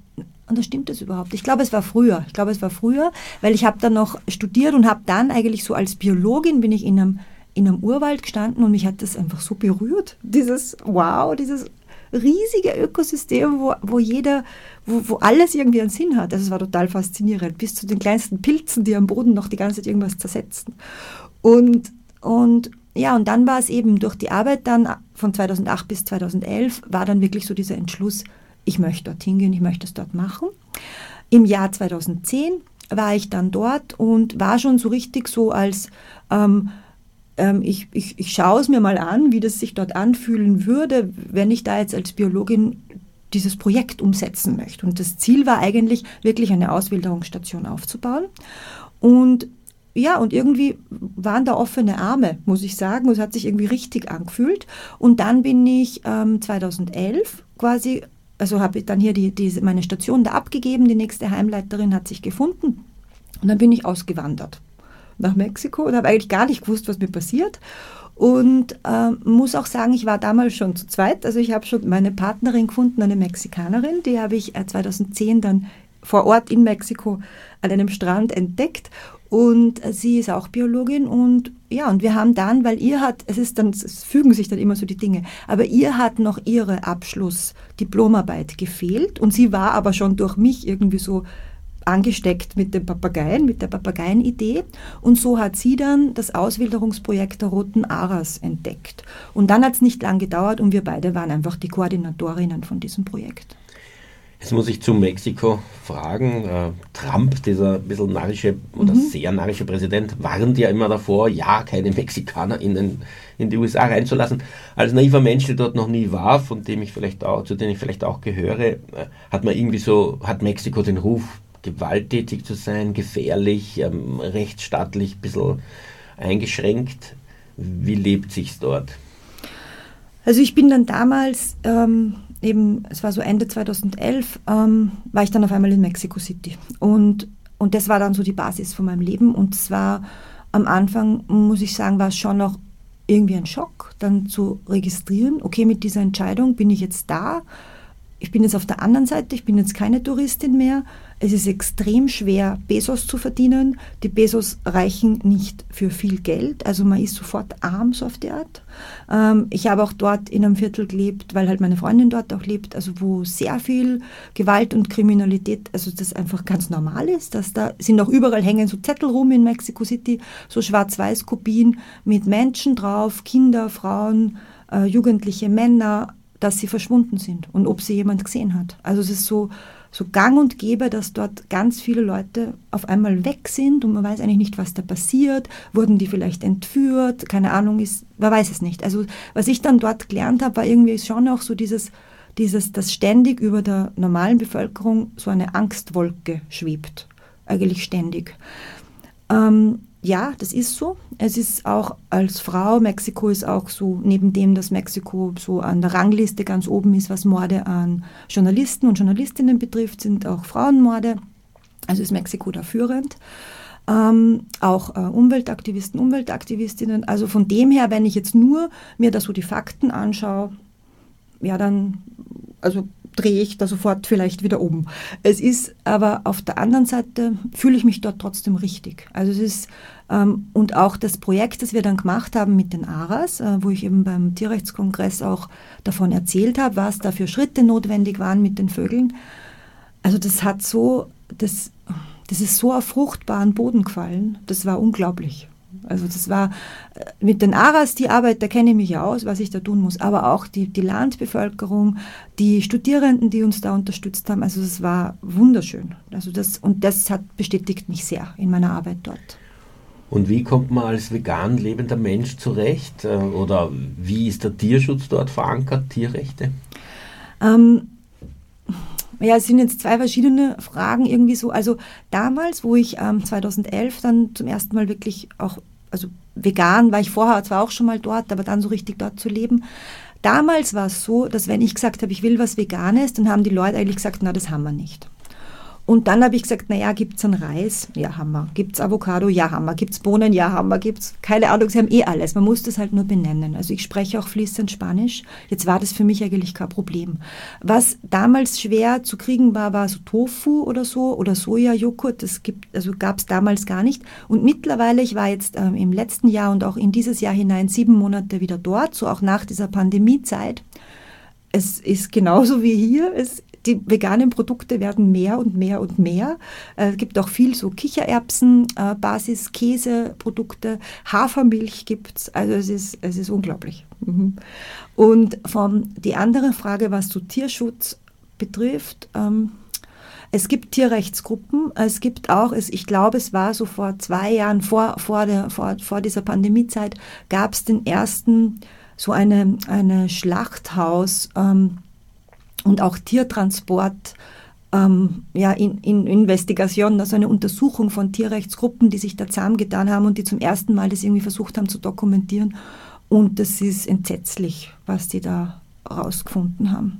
und das stimmt das überhaupt? Ich glaube, es war früher. Ich glaube, es war früher, weil ich habe dann noch studiert und habe dann eigentlich so als Biologin bin ich in einem, in einem Urwald gestanden und mich hat das einfach so berührt. Dieses Wow, dieses riesige Ökosystem, wo, wo jeder, wo, wo alles irgendwie einen Sinn hat. Also es war total faszinierend, bis zu den kleinsten Pilzen, die am Boden noch die ganze Zeit irgendwas zersetzen. Und, und ja, und dann war es eben durch die Arbeit dann von 2008 bis 2011 war dann wirklich so dieser Entschluss, ich möchte dorthin gehen, ich möchte es dort machen. Im Jahr 2010 war ich dann dort und war schon so richtig so als, ähm, ähm, ich, ich, ich schaue es mir mal an, wie das sich dort anfühlen würde, wenn ich da jetzt als Biologin dieses Projekt umsetzen möchte. Und das Ziel war eigentlich, wirklich eine Auswilderungsstation aufzubauen. Und ja, und irgendwie waren da offene Arme, muss ich sagen. Es hat sich irgendwie richtig angefühlt. Und dann bin ich ähm, 2011 quasi also habe ich dann hier die, die, meine Station da abgegeben, die nächste Heimleiterin hat sich gefunden und dann bin ich ausgewandert nach Mexiko und habe eigentlich gar nicht gewusst, was mir passiert. Und äh, muss auch sagen, ich war damals schon zu zweit. Also ich habe schon meine Partnerin gefunden, eine Mexikanerin, die habe ich äh, 2010 dann vor Ort in Mexiko an einem Strand entdeckt. Und sie ist auch Biologin und ja, und wir haben dann, weil ihr hat, es ist dann, es fügen sich dann immer so die Dinge, aber ihr hat noch ihre Abschluss-Diplomarbeit gefehlt und sie war aber schon durch mich irgendwie so angesteckt mit dem Papageien, mit der Papageienidee. Und so hat sie dann das Auswilderungsprojekt der Roten Aras entdeckt. Und dann hat es nicht lang gedauert und wir beide waren einfach die Koordinatorinnen von diesem Projekt. Jetzt muss ich zu Mexiko fragen. Äh, Trump, dieser ein bisschen narrische oder mhm. sehr narrische Präsident, warnt ja immer davor, ja, keine Mexikaner in, den, in die USA reinzulassen. Als naiver Mensch, der dort noch nie war, von dem ich vielleicht auch, zu dem ich vielleicht auch gehöre, äh, hat man irgendwie so, hat Mexiko den Ruf, gewalttätig zu sein, gefährlich, ähm, rechtsstaatlich ein bisschen eingeschränkt. Wie lebt sich's dort? Also ich bin dann damals ähm, eben, es war so Ende 2011, ähm, war ich dann auf einmal in Mexico City. Und, und das war dann so die Basis von meinem Leben. Und zwar am Anfang, muss ich sagen, war es schon noch irgendwie ein Schock, dann zu registrieren, okay, mit dieser Entscheidung bin ich jetzt da ich bin jetzt auf der anderen Seite, ich bin jetzt keine Touristin mehr. Es ist extrem schwer, Pesos zu verdienen. Die Pesos reichen nicht für viel Geld, also man ist sofort arm, so auf die Art. Ähm, ich habe auch dort in einem Viertel gelebt, weil halt meine Freundin dort auch lebt, also wo sehr viel Gewalt und Kriminalität, also das einfach ganz normal ist, dass da sind auch überall hängen so Zettel rum in Mexico City, so schwarz-weiß Kopien mit Menschen drauf, Kinder, Frauen, äh, jugendliche Männer, dass sie verschwunden sind und ob sie jemand gesehen hat. Also es ist so, so gang und gäbe, dass dort ganz viele Leute auf einmal weg sind und man weiß eigentlich nicht, was da passiert. Wurden die vielleicht entführt? Keine Ahnung, ist, man weiß es nicht. Also was ich dann dort gelernt habe, war irgendwie schon auch so dieses, dieses, dass ständig über der normalen Bevölkerung so eine Angstwolke schwebt. Eigentlich ständig. Ähm, ja, das ist so. Es ist auch als Frau, Mexiko ist auch so, neben dem, dass Mexiko so an der Rangliste ganz oben ist, was Morde an Journalisten und Journalistinnen betrifft, sind auch Frauenmorde. Also ist Mexiko da führend. Ähm, auch äh, Umweltaktivisten, Umweltaktivistinnen. Also von dem her, wenn ich jetzt nur mir da so die Fakten anschaue, ja, dann, also drehe ich da sofort vielleicht wieder um. Es ist aber auf der anderen Seite, fühle ich mich dort trotzdem richtig. Also es ist, ähm, und auch das Projekt, das wir dann gemacht haben mit den ARAS, äh, wo ich eben beim Tierrechtskongress auch davon erzählt habe, was da für Schritte notwendig waren mit den Vögeln. Also das hat so, das, das ist so auf fruchtbaren Boden gefallen, das war unglaublich. Also das war äh, mit den Aras die Arbeit, da kenne ich mich ja aus, was ich da tun muss, aber auch die, die Landbevölkerung, die Studierenden, die uns da unterstützt haben, also das war wunderschön. Also das, und das hat bestätigt mich sehr in meiner Arbeit dort. Und wie kommt man als vegan lebender Mensch zurecht? Äh, oder wie ist der Tierschutz dort verankert, Tierrechte? Ähm, ja, es sind jetzt zwei verschiedene Fragen irgendwie so. Also damals, wo ich ähm, 2011 dann zum ersten Mal wirklich auch, also vegan war ich vorher zwar auch schon mal dort, aber dann so richtig dort zu leben. Damals war es so, dass wenn ich gesagt habe, ich will was Veganes, dann haben die Leute eigentlich gesagt, na, das haben wir nicht. Und dann habe ich gesagt, naja, gibt es einen Reis? Ja, haben wir. Gibt es Avocado? Ja, haben wir. Gibt es Bohnen? Ja, haben wir. Gibt es, keine Ahnung, sie haben eh alles. Man muss das halt nur benennen. Also ich spreche auch fließend Spanisch. Jetzt war das für mich eigentlich kein Problem. Was damals schwer zu kriegen war, war so Tofu oder so oder Sojajoghurt. Das gibt, also gab es damals gar nicht. Und mittlerweile, ich war jetzt ähm, im letzten Jahr und auch in dieses Jahr hinein sieben Monate wieder dort, so auch nach dieser Pandemiezeit. Es ist genauso wie hier. Es die veganen Produkte werden mehr und mehr und mehr. Äh, es gibt auch viel so Kichererbsen, äh, Käseprodukte, Hafermilch gibt es. Also es ist, es ist unglaublich. Mhm. Und von, die andere Frage, was zu Tierschutz betrifft, ähm, es gibt Tierrechtsgruppen. Es gibt auch, es, ich glaube, es war so vor zwei Jahren, vor, vor, der, vor, vor dieser Pandemiezeit, gab es den ersten, so eine, eine Schlachthaus, ähm, und auch Tiertransport, ähm, ja, in, in Investigation, also eine Untersuchung von Tierrechtsgruppen, die sich da zusammengetan haben und die zum ersten Mal das irgendwie versucht haben zu dokumentieren. Und das ist entsetzlich, was die da rausgefunden haben.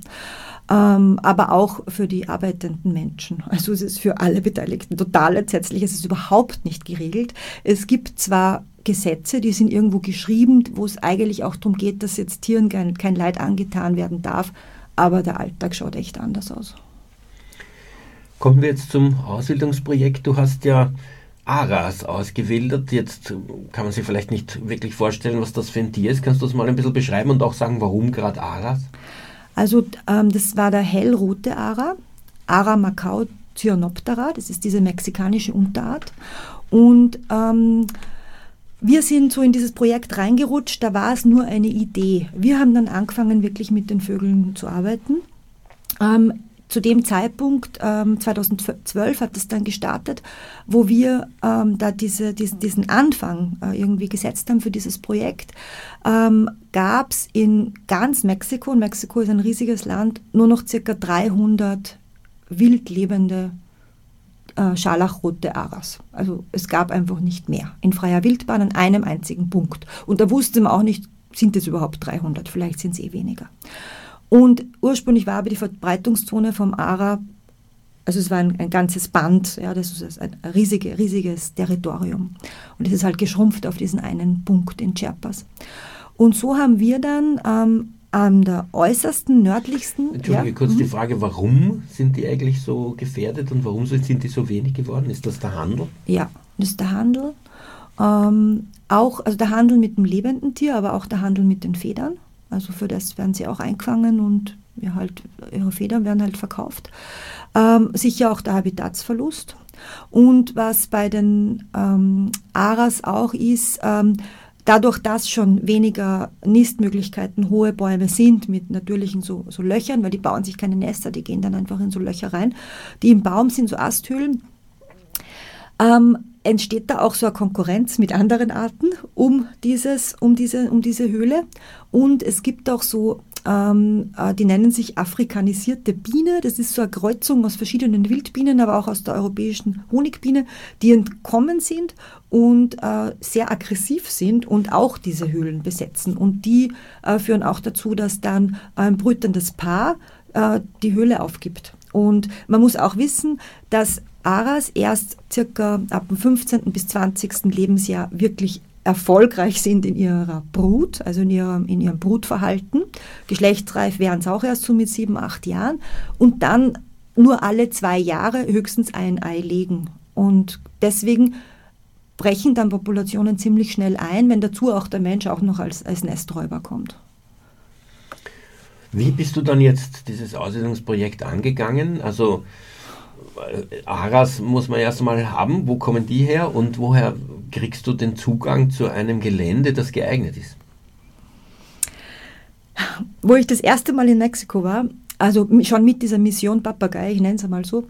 Ähm, aber auch für die arbeitenden Menschen. Also es ist für alle Beteiligten total entsetzlich. Es ist überhaupt nicht geregelt. Es gibt zwar Gesetze, die sind irgendwo geschrieben, wo es eigentlich auch darum geht, dass jetzt Tieren kein, kein Leid angetan werden darf aber der Alltag schaut echt anders aus. Kommen wir jetzt zum Ausbildungsprojekt. Du hast ja Aras ausgewildert. Jetzt kann man sich vielleicht nicht wirklich vorstellen, was das für ein Tier ist. Kannst du das mal ein bisschen beschreiben und auch sagen, warum gerade Aras? Also ähm, das war der hellrote Ara, Ara Macau Cyanoptera, das ist diese mexikanische Unterart. Und ähm, wir sind so in dieses Projekt reingerutscht, da war es nur eine Idee. Wir haben dann angefangen, wirklich mit den Vögeln zu arbeiten. Ähm, zu dem Zeitpunkt, ähm, 2012 hat es dann gestartet, wo wir ähm, da diese, diesen, diesen Anfang äh, irgendwie gesetzt haben für dieses Projekt, ähm, gab es in ganz Mexiko, und Mexiko ist ein riesiges Land, nur noch circa 300 wild lebende äh, scharlachrote Aras. Also es gab einfach nicht mehr. In freier Wildbahn an einem einzigen Punkt. Und da wusste man auch nicht, sind es überhaupt 300, vielleicht sind es eh weniger. Und ursprünglich war aber die Verbreitungszone vom Ara, also es war ein, ein ganzes Band, ja, das ist ein riesige, riesiges Territorium. Und es ist halt geschrumpft auf diesen einen Punkt in Chiapas. Und so haben wir dann ähm, an der äußersten, nördlichsten. Entschuldige, ja? kurz mhm. die Frage, warum sind die eigentlich so gefährdet und warum sind die so wenig geworden? Ist das der Handel? Ja, das ist der Handel. Ähm, auch, also der Handel mit dem lebenden Tier, aber auch der Handel mit den Federn. Also für das werden sie auch eingefangen und ja, halt, ihre Federn werden halt verkauft. Ähm, sicher auch der Habitatsverlust. Und was bei den ähm, Aras auch ist, ähm, Dadurch, dass schon weniger Nistmöglichkeiten hohe Bäume sind mit natürlichen so, so Löchern, weil die bauen sich keine Nester, die gehen dann einfach in so Löcher rein, die im Baum sind so Asthöhlen, ähm, entsteht da auch so eine Konkurrenz mit anderen Arten um, dieses, um, diese, um diese Höhle. Und es gibt auch so ähm, äh, die nennen sich afrikanisierte Biene. Das ist so eine Kreuzung aus verschiedenen Wildbienen, aber auch aus der europäischen Honigbiene, die entkommen sind und äh, sehr aggressiv sind und auch diese Höhlen besetzen. Und die äh, führen auch dazu, dass dann ein brütendes Paar die Höhle aufgibt. Und man muss auch wissen, dass Aras erst circa ab dem 15. bis 20. Lebensjahr wirklich erfolgreich sind in ihrer Brut, also in ihrem, in ihrem Brutverhalten. Geschlechtsreif wären es auch erst so mit sieben, acht Jahren. Und dann nur alle zwei Jahre höchstens ein Ei legen. Und deswegen brechen dann Populationen ziemlich schnell ein, wenn dazu auch der Mensch auch noch als, als Nesträuber kommt. Wie bist du dann jetzt dieses Aussiedlungsprojekt angegangen? Also Aras muss man erst mal haben. Wo kommen die her und woher kriegst du den Zugang zu einem Gelände, das geeignet ist? Wo ich das erste Mal in Mexiko war, also schon mit dieser Mission Papagei, ich nenne es einmal so,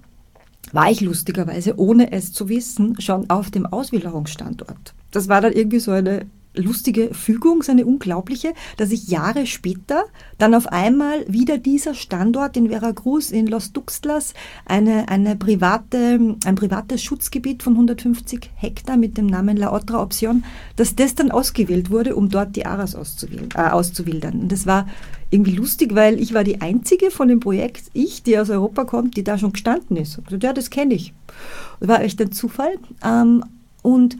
war ich lustigerweise, ohne es zu wissen, schon auf dem Auswilderungsstandort. das war dann irgendwie so eine lustige Fügung, so eine unglaubliche, dass ich Jahre später dann auf einmal wieder dieser Standort in Veracruz, in Los Tuxtlas, eine, eine private, ein privates Schutzgebiet von 150 Hektar mit dem Namen La Otra Option, dass das dann ausgewählt wurde, um dort die Aras äh, auszuwildern. Und das war irgendwie lustig, weil ich war die einzige von dem Projekt, ich, die aus Europa kommt, die da schon gestanden ist. Also, ja, das kenne ich. War echt ein Zufall. Ähm, und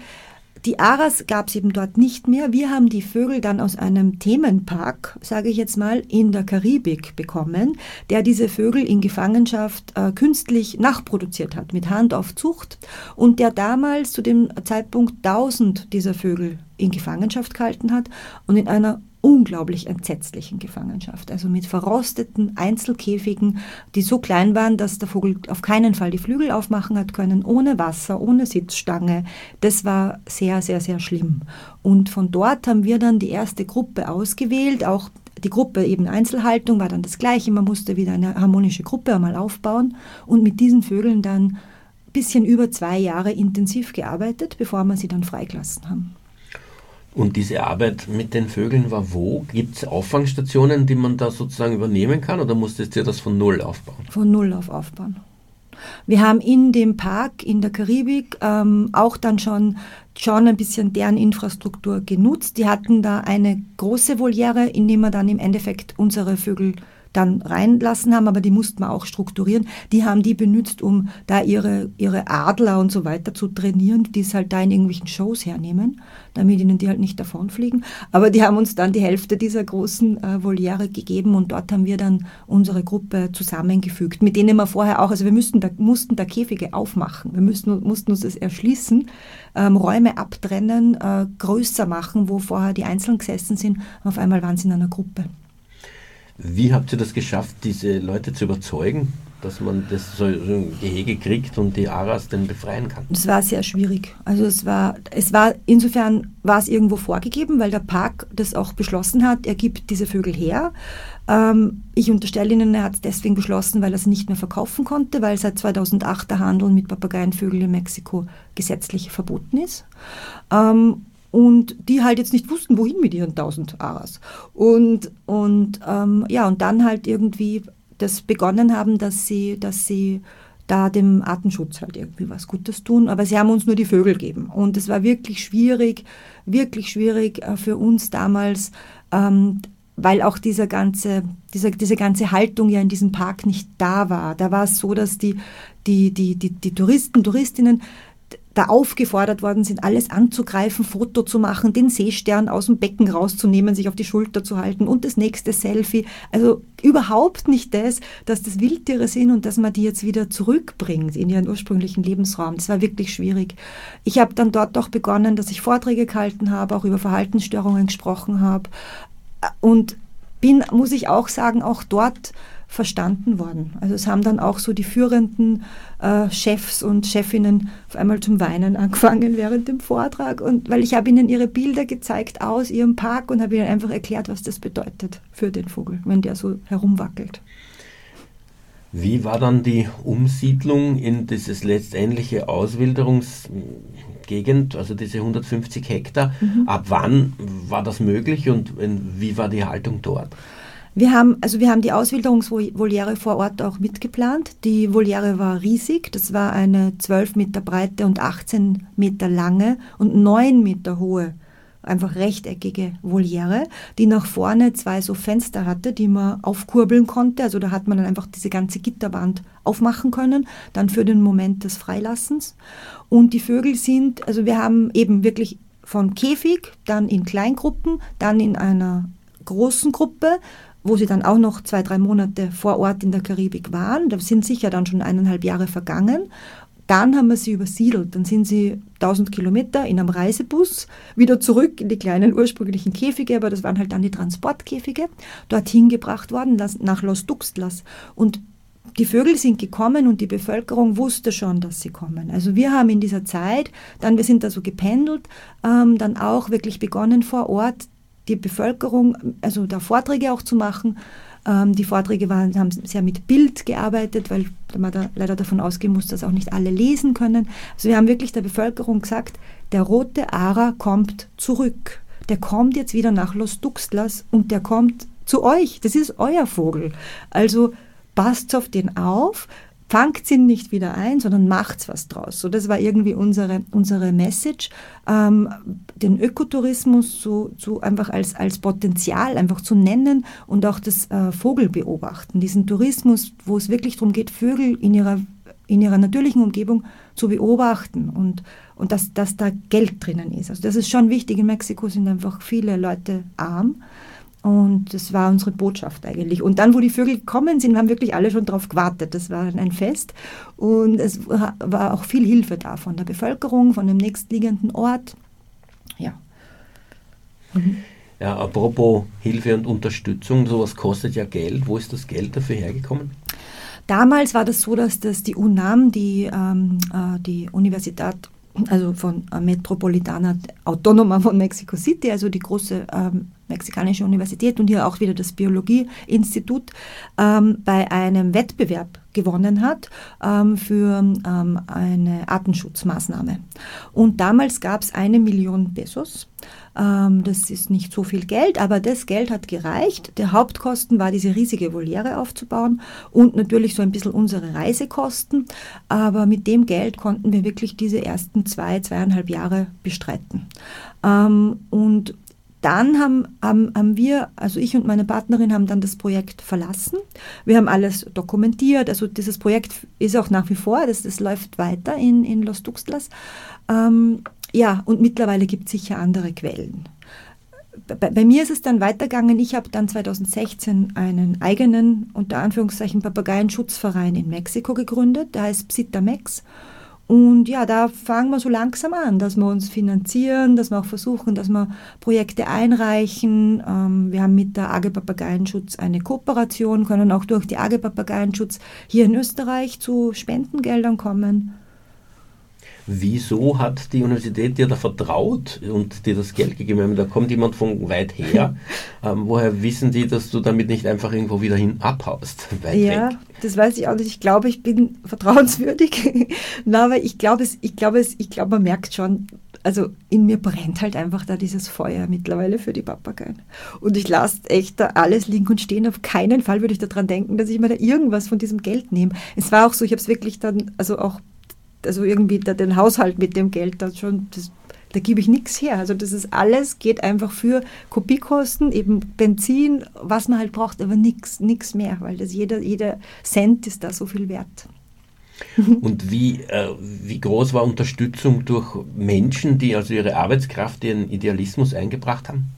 die Aras gab es eben dort nicht mehr. Wir haben die Vögel dann aus einem Themenpark, sage ich jetzt mal, in der Karibik bekommen, der diese Vögel in Gefangenschaft äh, künstlich nachproduziert hat, mit Handaufzucht und der damals zu dem Zeitpunkt 1000 dieser Vögel in Gefangenschaft gehalten hat und in einer unglaublich entsetzlichen Gefangenschaft. Also mit verrosteten Einzelkäfigen, die so klein waren, dass der Vogel auf keinen Fall die Flügel aufmachen hat können, ohne Wasser, ohne Sitzstange. Das war sehr, sehr, sehr schlimm. Und von dort haben wir dann die erste Gruppe ausgewählt. Auch die Gruppe eben Einzelhaltung war dann das gleiche. Man musste wieder eine harmonische Gruppe einmal aufbauen und mit diesen Vögeln dann ein bisschen über zwei Jahre intensiv gearbeitet, bevor wir sie dann freigelassen haben. Und diese Arbeit mit den Vögeln war wo? Gibt es Auffangstationen, die man da sozusagen übernehmen kann oder musstest ihr das von Null aufbauen? Von Null auf aufbauen. Wir haben in dem Park in der Karibik ähm, auch dann schon, schon ein bisschen deren Infrastruktur genutzt. Die hatten da eine große Voliere, in der wir dann im Endeffekt unsere Vögel dann reinlassen haben, aber die mussten wir auch strukturieren. Die haben die benutzt, um da ihre, ihre Adler und so weiter zu trainieren, die es halt da in irgendwelchen Shows hernehmen, damit ihnen die halt nicht davonfliegen. Aber die haben uns dann die Hälfte dieser großen äh, Voliere gegeben und dort haben wir dann unsere Gruppe zusammengefügt, mit denen wir vorher auch, also wir müssten da, mussten da Käfige aufmachen, wir müssten, mussten uns das erschließen, ähm, Räume abtrennen, äh, größer machen, wo vorher die einzeln gesessen sind. Auf einmal waren sie in einer Gruppe. Wie habt ihr das geschafft, diese Leute zu überzeugen, dass man das so ein Gehege kriegt und die Aras dann befreien kann? Das war sehr schwierig. Also es war, es war, insofern war es irgendwo vorgegeben, weil der Park das auch beschlossen hat, er gibt diese Vögel her. Ähm, ich unterstelle Ihnen, er hat es deswegen beschlossen, weil er sie nicht mehr verkaufen konnte, weil seit 2008 der Handel mit Papageienvögeln in Mexiko gesetzlich verboten ist. Ähm, und die halt jetzt nicht wussten, wohin mit ihren 1000 Aras. Und, und ähm, ja, und dann halt irgendwie das begonnen haben, dass sie, dass sie da dem Artenschutz halt irgendwie was Gutes tun. Aber sie haben uns nur die Vögel gegeben. Und es war wirklich schwierig, wirklich schwierig äh, für uns damals, ähm, weil auch dieser ganze, dieser, diese ganze Haltung ja in diesem Park nicht da war. Da war es so, dass die, die, die, die, die Touristen, Touristinnen da aufgefordert worden sind, alles anzugreifen, Foto zu machen, den Seestern aus dem Becken rauszunehmen, sich auf die Schulter zu halten und das nächste Selfie. Also überhaupt nicht das, dass das Wildtiere sind und dass man die jetzt wieder zurückbringt in ihren ursprünglichen Lebensraum. Das war wirklich schwierig. Ich habe dann dort auch begonnen, dass ich Vorträge gehalten habe, auch über Verhaltensstörungen gesprochen habe und bin, muss ich auch sagen, auch dort verstanden worden. Also es haben dann auch so die führenden äh, Chefs und Chefinnen auf einmal zum Weinen angefangen während dem Vortrag. Und weil ich habe ihnen ihre Bilder gezeigt aus ihrem Park und habe ihnen einfach erklärt, was das bedeutet für den Vogel, wenn der so herumwackelt. Wie war dann die Umsiedlung in dieses letztendliche Auswilderungsgegend, also diese 150 Hektar? Mhm. Ab wann war das möglich und wie war die Haltung dort? Wir haben, also wir haben die Auswilderungsvoliere vor Ort auch mitgeplant. Die Voliere war riesig. Das war eine 12 Meter breite und 18 Meter lange und 9 Meter hohe, einfach rechteckige Voliere, die nach vorne zwei so Fenster hatte, die man aufkurbeln konnte. Also da hat man dann einfach diese ganze Gitterwand aufmachen können, dann für den Moment des Freilassens. Und die Vögel sind, also wir haben eben wirklich von Käfig, dann in Kleingruppen, dann in einer großen Gruppe, wo sie dann auch noch zwei, drei Monate vor Ort in der Karibik waren. Da sind sicher dann schon eineinhalb Jahre vergangen. Dann haben wir sie übersiedelt. Dann sind sie 1000 Kilometer in einem Reisebus wieder zurück in die kleinen ursprünglichen Käfige, aber das waren halt dann die Transportkäfige, dorthin gebracht worden, nach Los Tuxtlas. Und die Vögel sind gekommen und die Bevölkerung wusste schon, dass sie kommen. Also wir haben in dieser Zeit, dann wir sind da so gependelt, ähm, dann auch wirklich begonnen vor Ort die Bevölkerung, also da Vorträge auch zu machen, Ähm, die Vorträge waren, haben sehr mit Bild gearbeitet, weil man da leider davon ausgehen muss, dass auch nicht alle lesen können. Also wir haben wirklich der Bevölkerung gesagt, der rote Ara kommt zurück. Der kommt jetzt wieder nach Los Duxtlas und der kommt zu euch. Das ist euer Vogel. Also passt auf den auf, fangt ihn nicht wieder ein, sondern macht was draus. So, das war irgendwie unsere, unsere Message, ähm, den Ökotourismus zu, zu einfach als, als Potenzial einfach zu nennen und auch das äh, Vogelbeobachten, diesen Tourismus, wo es wirklich darum geht, Vögel in ihrer, in ihrer natürlichen Umgebung zu beobachten und, und dass, dass da Geld drinnen ist. Also das ist schon wichtig. In Mexiko sind einfach viele Leute arm. Und das war unsere Botschaft eigentlich. Und dann, wo die Vögel gekommen sind, haben wirklich alle schon darauf gewartet. Das war ein Fest. Und es war auch viel Hilfe da von der Bevölkerung, von dem nächstliegenden Ort. Ja. Mhm. Ja, apropos Hilfe und Unterstützung, sowas kostet ja Geld. Wo ist das Geld dafür hergekommen? Damals war das so, dass das die UNAM, die, ähm, äh, die Universität also von äh, Metropolitana Autonoma von Mexico City, also die große ähm, mexikanische Universität und hier auch wieder das Biologieinstitut ähm, bei einem Wettbewerb gewonnen hat ähm, für ähm, eine Artenschutzmaßnahme. Und damals gab es eine Million Pesos. Ähm, das ist nicht so viel Geld, aber das Geld hat gereicht. Der Hauptkosten war diese riesige Voliere aufzubauen und natürlich so ein bisschen unsere Reisekosten. Aber mit dem Geld konnten wir wirklich diese ersten zwei, zweieinhalb Jahre bestreiten. Ähm, und dann haben, haben, haben wir, also ich und meine Partnerin haben dann das Projekt verlassen. Wir haben alles dokumentiert. Also dieses Projekt ist auch nach wie vor, das, das läuft weiter in, in Los Tuxtlas. Ähm, ja, und mittlerweile gibt es sicher andere Quellen. Bei, bei, mir ist es dann weitergegangen. Ich habe dann 2016 einen eigenen, unter Anführungszeichen, Papageienschutzverein in Mexiko gegründet. Der heißt Psitamex. Und ja, da fangen wir so langsam an, dass wir uns finanzieren, dass wir auch versuchen, dass wir Projekte einreichen. Ähm, wir haben mit der AG Papageienschutz eine Kooperation, können auch durch die AG Papageienschutz hier in Österreich zu Spendengeldern kommen. Wieso hat die Universität dir da vertraut und dir das Geld gegeben? Da kommt jemand von weit her. ähm, woher wissen die, dass du damit nicht einfach irgendwo wieder hin abhaust? ja, weg? das weiß ich auch nicht. Ich glaube, ich bin vertrauenswürdig. Na, aber ich glaube, es, ich glaube, es, ich glaube, man merkt schon, also in mir brennt halt einfach da dieses Feuer mittlerweile für die Papageien. Und ich lasse echt da alles liegen und stehen. Auf keinen Fall würde ich daran denken, dass ich mir da irgendwas von diesem Geld nehme. Es war auch so, ich habe es wirklich dann, also auch also irgendwie da den Haushalt mit dem Geld, das schon, das, da gebe ich nichts her. Also das ist alles, geht einfach für Kopiekosten, eben Benzin, was man halt braucht, aber nichts nichts mehr, weil das jeder, jeder Cent ist da so viel wert. Und wie, äh, wie groß war Unterstützung durch Menschen, die also ihre Arbeitskraft, ihren Idealismus eingebracht haben?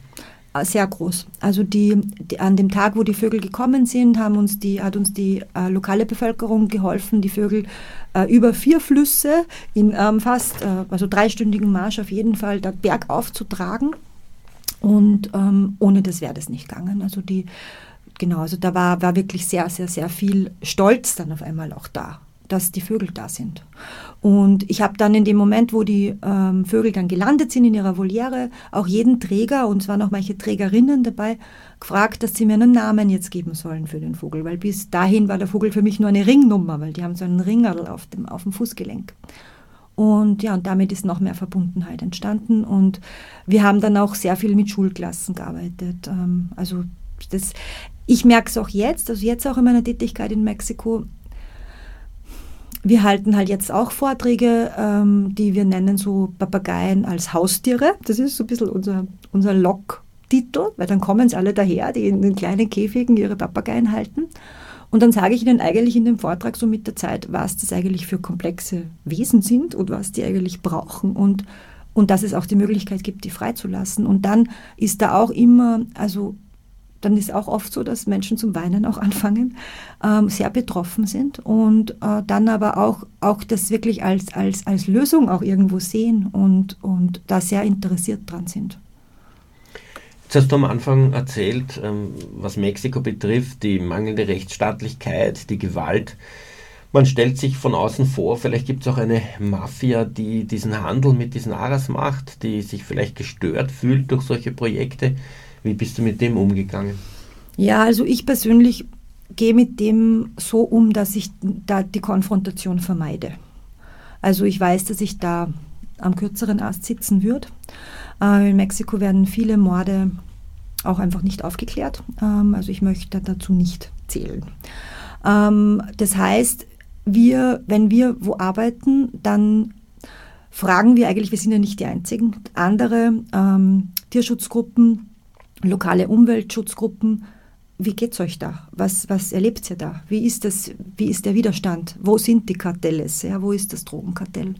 Äh, sehr groß. Also die, die, an dem Tag, wo die Vögel gekommen sind, haben uns die, hat uns die äh, lokale Bevölkerung geholfen, die Vögel äh, über vier Flüsse in ähm, fast, äh, also dreistündigen Marsch auf jeden Fall, da bergauf zu tragen. Und ähm, ohne das wäre das nicht gegangen. Also die, genau, also da war, war wirklich sehr, sehr, sehr viel Stolz dann auf einmal auch da dass die Vögel da sind. Und ich habe dann in dem Moment, wo die ähm, Vögel dann gelandet sind in ihrer Voliere, auch jeden Träger, und zwar noch manche Trägerinnen dabei, gefragt, dass sie mir einen Namen jetzt geben sollen für den Vogel, weil bis dahin war der Vogel für mich nur eine Ringnummer, weil die haben so einen Ringerl auf dem, auf dem Fußgelenk. Und ja, und damit ist noch mehr Verbundenheit entstanden. Und wir haben dann auch sehr viel mit Schulklassen gearbeitet. Ähm, also das, ich merke es auch jetzt, also jetzt auch in meiner Tätigkeit in Mexiko, wir halten halt jetzt auch Vorträge, ähm, die wir nennen so Papageien als Haustiere. Das ist so ein bisschen unser, unser Log-Titel, weil dann kommen sie alle daher, die in den kleinen Käfigen ihre Papageien halten. Und dann sage ich ihnen eigentlich in dem Vortrag so mit der Zeit, was das eigentlich für komplexe Wesen sind und was die eigentlich brauchen und, und dass es auch die Möglichkeit gibt, die freizulassen. Und dann ist da auch immer, also dann ist auch oft so, dass Menschen zum Weinen auch anfangen, ähm, sehr betroffen sind und äh, dann aber auch, auch das wirklich als, als, als Lösung auch irgendwo sehen und, und da sehr interessiert dran sind. Jetzt hast du am Anfang erzählt, ähm, was Mexiko betrifft, die mangelnde Rechtsstaatlichkeit, die Gewalt. Man stellt sich von außen vor, vielleicht gibt es auch eine Mafia, die diesen Handel mit diesen Aras macht, die sich vielleicht gestört fühlt durch solche Projekte. Wie bist du mit dem umgegangen? Ja, also ich persönlich gehe mit dem so um, dass ich da die Konfrontation vermeide. Also ich weiß, dass ich da am kürzeren Ast sitzen würde. Äh, in Mexiko werden viele Morde auch einfach nicht aufgeklärt. Ähm, also ich möchte dazu nicht zählen. Ähm, das heißt, wir, wenn wir wo arbeiten, dann fragen wir eigentlich, wir sind ja nicht die Einzigen, andere ähm, Tierschutzgruppen, lokale Umweltschutzgruppen, wie geht es euch da? Was, was erlebt ihr da? Wie ist, das, wie ist der Widerstand? Wo sind die Kartelle? Ja, wo ist das Drogenkartell?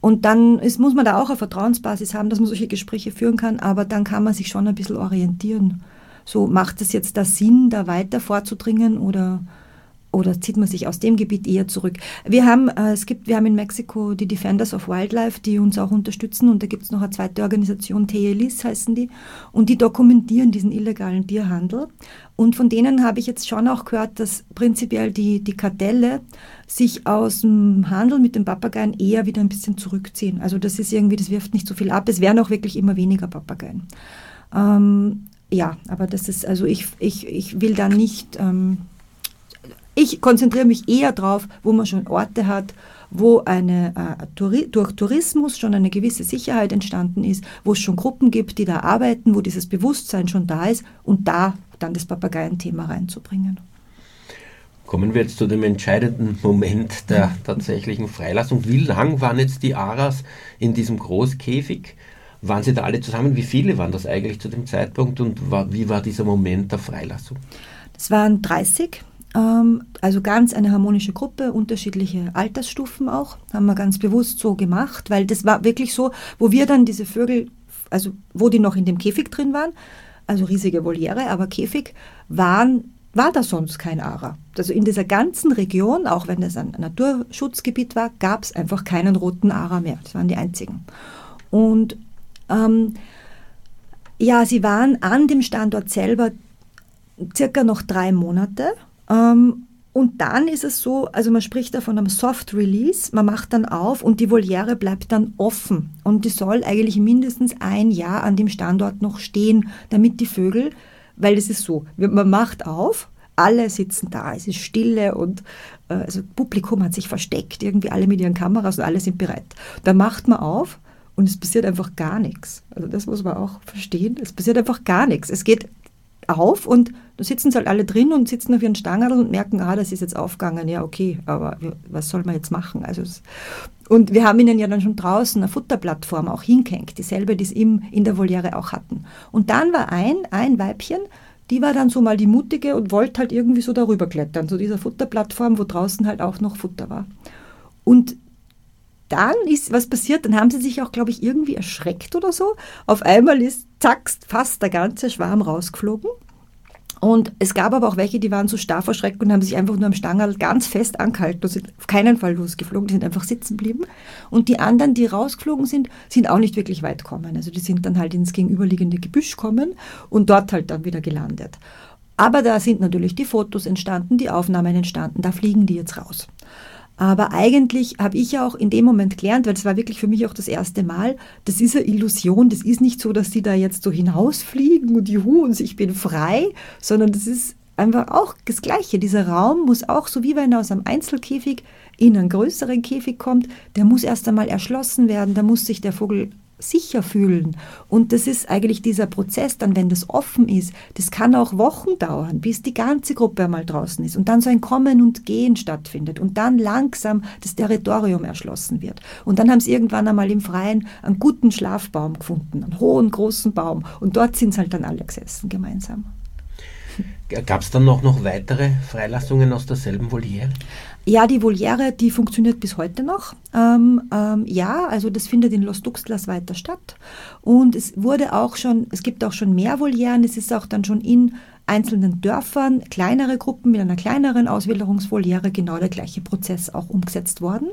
Und dann ist, muss man da auch eine Vertrauensbasis haben, dass man solche Gespräche führen kann, aber dann kann man sich schon ein bisschen orientieren. So, macht es jetzt da Sinn, da weiter vorzudringen oder oder zieht man sich aus dem Gebiet eher zurück? Wir haben, äh, es gibt, wir haben in Mexiko die Defenders of Wildlife, die uns auch unterstützen und da gibt es noch eine zweite Organisation, TELIS heißen die und die dokumentieren diesen illegalen Tierhandel und von denen habe ich jetzt schon auch gehört, dass prinzipiell die, die Kartelle sich aus dem Handel mit den Papageien eher wieder ein bisschen zurückziehen. Also das ist irgendwie, das wirft nicht so viel ab. Es werden auch wirklich immer weniger Papageien. Ähm, ja, aber das ist, also ich, ich, ich will da nicht ähm, ich konzentriere mich eher darauf, wo man schon Orte hat, wo eine, äh, durch Tourismus schon eine gewisse Sicherheit entstanden ist, wo es schon Gruppen gibt, die da arbeiten, wo dieses Bewusstsein schon da ist und da dann das Papageienthema reinzubringen. Kommen wir jetzt zu dem entscheidenden Moment der tatsächlichen Freilassung. Wie lang waren jetzt die Aras in diesem Großkäfig? Waren sie da alle zusammen? Wie viele waren das eigentlich zu dem Zeitpunkt und wie war dieser Moment der Freilassung? Es waren 30 ähm, also ganz eine harmonische Gruppe, unterschiedliche Altersstufen auch, haben wir ganz bewusst so gemacht, weil das war wirklich so, wo wir dann diese Vögel, also wo die noch in dem Käfig drin waren, also riesige Voliere, aber Käfig, waren, war da sonst kein Ara. Also in dieser ganzen Region, auch wenn es ein Naturschutzgebiet war, gab es einfach keinen roten Ara mehr. Das waren die einzigen. Und ähm, ja, sie waren an dem Standort selber circa noch drei Monate ähm, und dann ist es so, also man spricht da von einem Soft Release, man macht dann auf und die Voliere bleibt dann offen. Und die soll eigentlich mindestens ein Jahr an dem Standort noch stehen, damit die Vögel, weil es ist so, man macht auf, alle sitzen da, es ist Stille und äh, also Publikum hat sich versteckt, irgendwie alle mit ihren Kameras und alle sind bereit. Dann macht man auf und es passiert einfach gar nichts. Also das muss man auch verstehen. Es passiert einfach gar nichts. Es geht auf und da sitzen sie halt alle drin und sitzen auf ihren Stangen und merken, ah, das ist jetzt aufgegangen, ja, okay, aber was soll man jetzt machen? Also und wir haben ihnen ja dann schon draußen eine Futterplattform auch hingehängt, dieselbe, die sie in der Voliere auch hatten. Und dann war ein, ein Weibchen, die war dann so mal die Mutige und wollte halt irgendwie so darüber klettern, zu dieser Futterplattform, wo draußen halt auch noch Futter war. Und dann ist was passiert, dann haben sie sich auch, glaube ich, irgendwie erschreckt oder so. Auf einmal ist, zack, fast der ganze Schwarm rausgeflogen. Und es gab aber auch welche, die waren so starr vor und haben sich einfach nur am Stangerl ganz fest angehalten und sind auf keinen Fall losgeflogen, die sind einfach sitzen geblieben. Und die anderen, die rausgeflogen sind, sind auch nicht wirklich weit gekommen. Also die sind dann halt ins gegenüberliegende Gebüsch gekommen und dort halt dann wieder gelandet. Aber da sind natürlich die Fotos entstanden, die Aufnahmen entstanden, da fliegen die jetzt raus. Aber eigentlich habe ich ja auch in dem Moment gelernt, weil es war wirklich für mich auch das erste Mal, das ist eine Illusion, das ist nicht so, dass die da jetzt so hinausfliegen und juhu und ich bin frei, sondern das ist einfach auch das Gleiche. Dieser Raum muss auch, so wie wenn er aus einem Einzelkäfig in einen größeren Käfig kommt, der muss erst einmal erschlossen werden, da muss sich der Vogel sicher fühlen. Und das ist eigentlich dieser Prozess, dann wenn das offen ist, das kann auch Wochen dauern, bis die ganze Gruppe einmal draußen ist und dann so ein Kommen und Gehen stattfindet und dann langsam das Territorium erschlossen wird. Und dann haben sie irgendwann einmal im Freien einen guten Schlafbaum gefunden, einen hohen, großen Baum und dort sind sie halt dann alle gesessen gemeinsam. Gab es dann noch, noch weitere Freilassungen aus derselben Voliere? Ja, die Voliere, die funktioniert bis heute noch. Ähm, ähm, ja, also das findet in Los Duxtlas weiter statt. Und es wurde auch schon, es gibt auch schon mehr Volieren. Es ist auch dann schon in einzelnen Dörfern, kleinere Gruppen mit einer kleineren Auswilderungsvoliere genau der gleiche Prozess auch umgesetzt worden.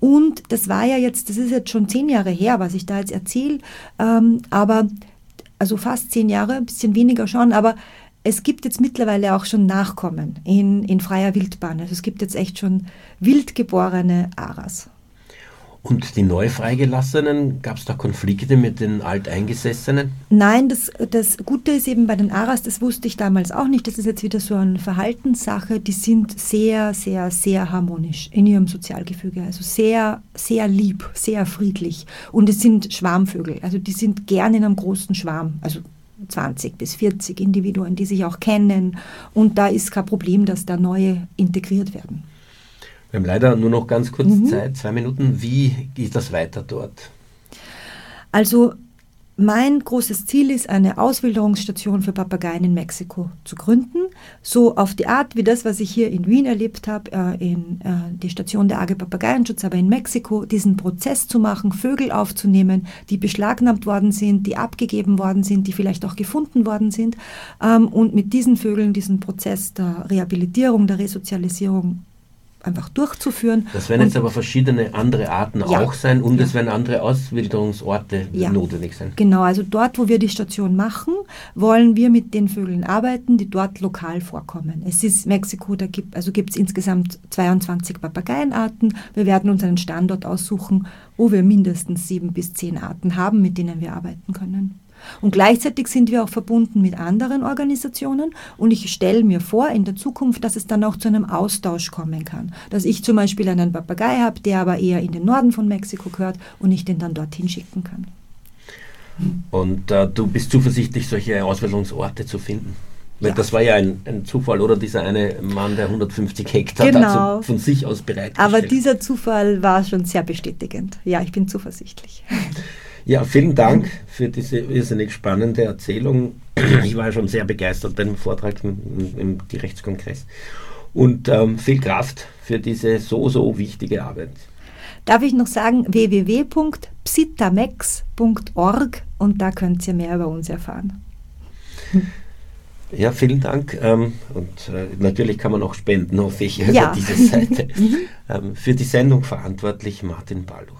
Und das war ja jetzt, das ist jetzt schon zehn Jahre her, was ich da jetzt erzähle, ähm, aber also fast zehn Jahre, ein bisschen weniger schon, aber es gibt jetzt mittlerweile auch schon Nachkommen in, in freier Wildbahn. Also es gibt jetzt echt schon wildgeborene Aras. Und die neu freigelassenen, gab es da Konflikte mit den Alteingesessenen? Nein, das, das Gute ist eben bei den Aras, das wusste ich damals auch nicht, das ist jetzt wieder so eine Verhaltenssache, die sind sehr, sehr, sehr harmonisch in ihrem Sozialgefüge, also sehr, sehr lieb, sehr friedlich. Und es sind Schwarmvögel, also die sind gern in einem großen Schwarm, also 20 bis 40 Individuen, die sich auch kennen. Und da ist kein Problem, dass da neue integriert werden. Wir haben leider nur noch ganz kurz mhm. Zeit, zwei Minuten. Wie geht das weiter dort? Also mein großes Ziel ist, eine Auswilderungsstation für Papageien in Mexiko zu gründen. So auf die Art wie das, was ich hier in Wien erlebt habe, äh, in äh, die Station der AG Papageienschutz, aber in Mexiko, diesen Prozess zu machen, Vögel aufzunehmen, die beschlagnahmt worden sind, die abgegeben worden sind, die vielleicht auch gefunden worden sind, ähm, und mit diesen Vögeln diesen Prozess der Rehabilitierung, der Resozialisierung einfach durchzuführen. Das werden jetzt aber verschiedene andere Arten ja, auch sein und ja. es werden andere Auswilderungsorte ja. notwendig sein. Genau, also dort, wo wir die Station machen, wollen wir mit den Vögeln arbeiten, die dort lokal vorkommen. Es ist Mexiko, da gibt also gibt es insgesamt 22 Papageienarten. Wir werden uns einen Standort aussuchen, wo wir mindestens sieben bis zehn Arten haben, mit denen wir arbeiten können. Und gleichzeitig sind wir auch verbunden mit anderen Organisationen und ich stelle mir vor in der Zukunft, dass es dann auch zu einem Austausch kommen kann. Dass ich zum Beispiel einen Papagei habe, der aber eher in den Norden von Mexiko gehört und ich den dann dorthin schicken kann. Und äh, du bist zuversichtlich, solche Auswählungsorte zu finden? Weil ja. das war ja ein, ein, Zufall, oder? Dieser eine Mann, der 150 Hektar genau. von sich aus bereitgestellt Aber dieser Zufall war schon sehr bestätigend. Ja, ich bin zuversichtlich. Ja, vielen Dank für diese irrsinnig spannende Erzählung. Ich war schon sehr begeistert beim Vortrag im, im Tierrechtskongress. Und ähm, viel Kraft für diese so, so wichtige Arbeit. Darf ich noch sagen, www.psitamex.org und da könnt ihr mehr über uns erfahren. Ja, vielen Dank. Ähm, und äh, natürlich kann man auch spenden, hoffe ich, über ja. diese Seite. Mhm. ähm, für die Sendung verantwortlich Martin Balluch.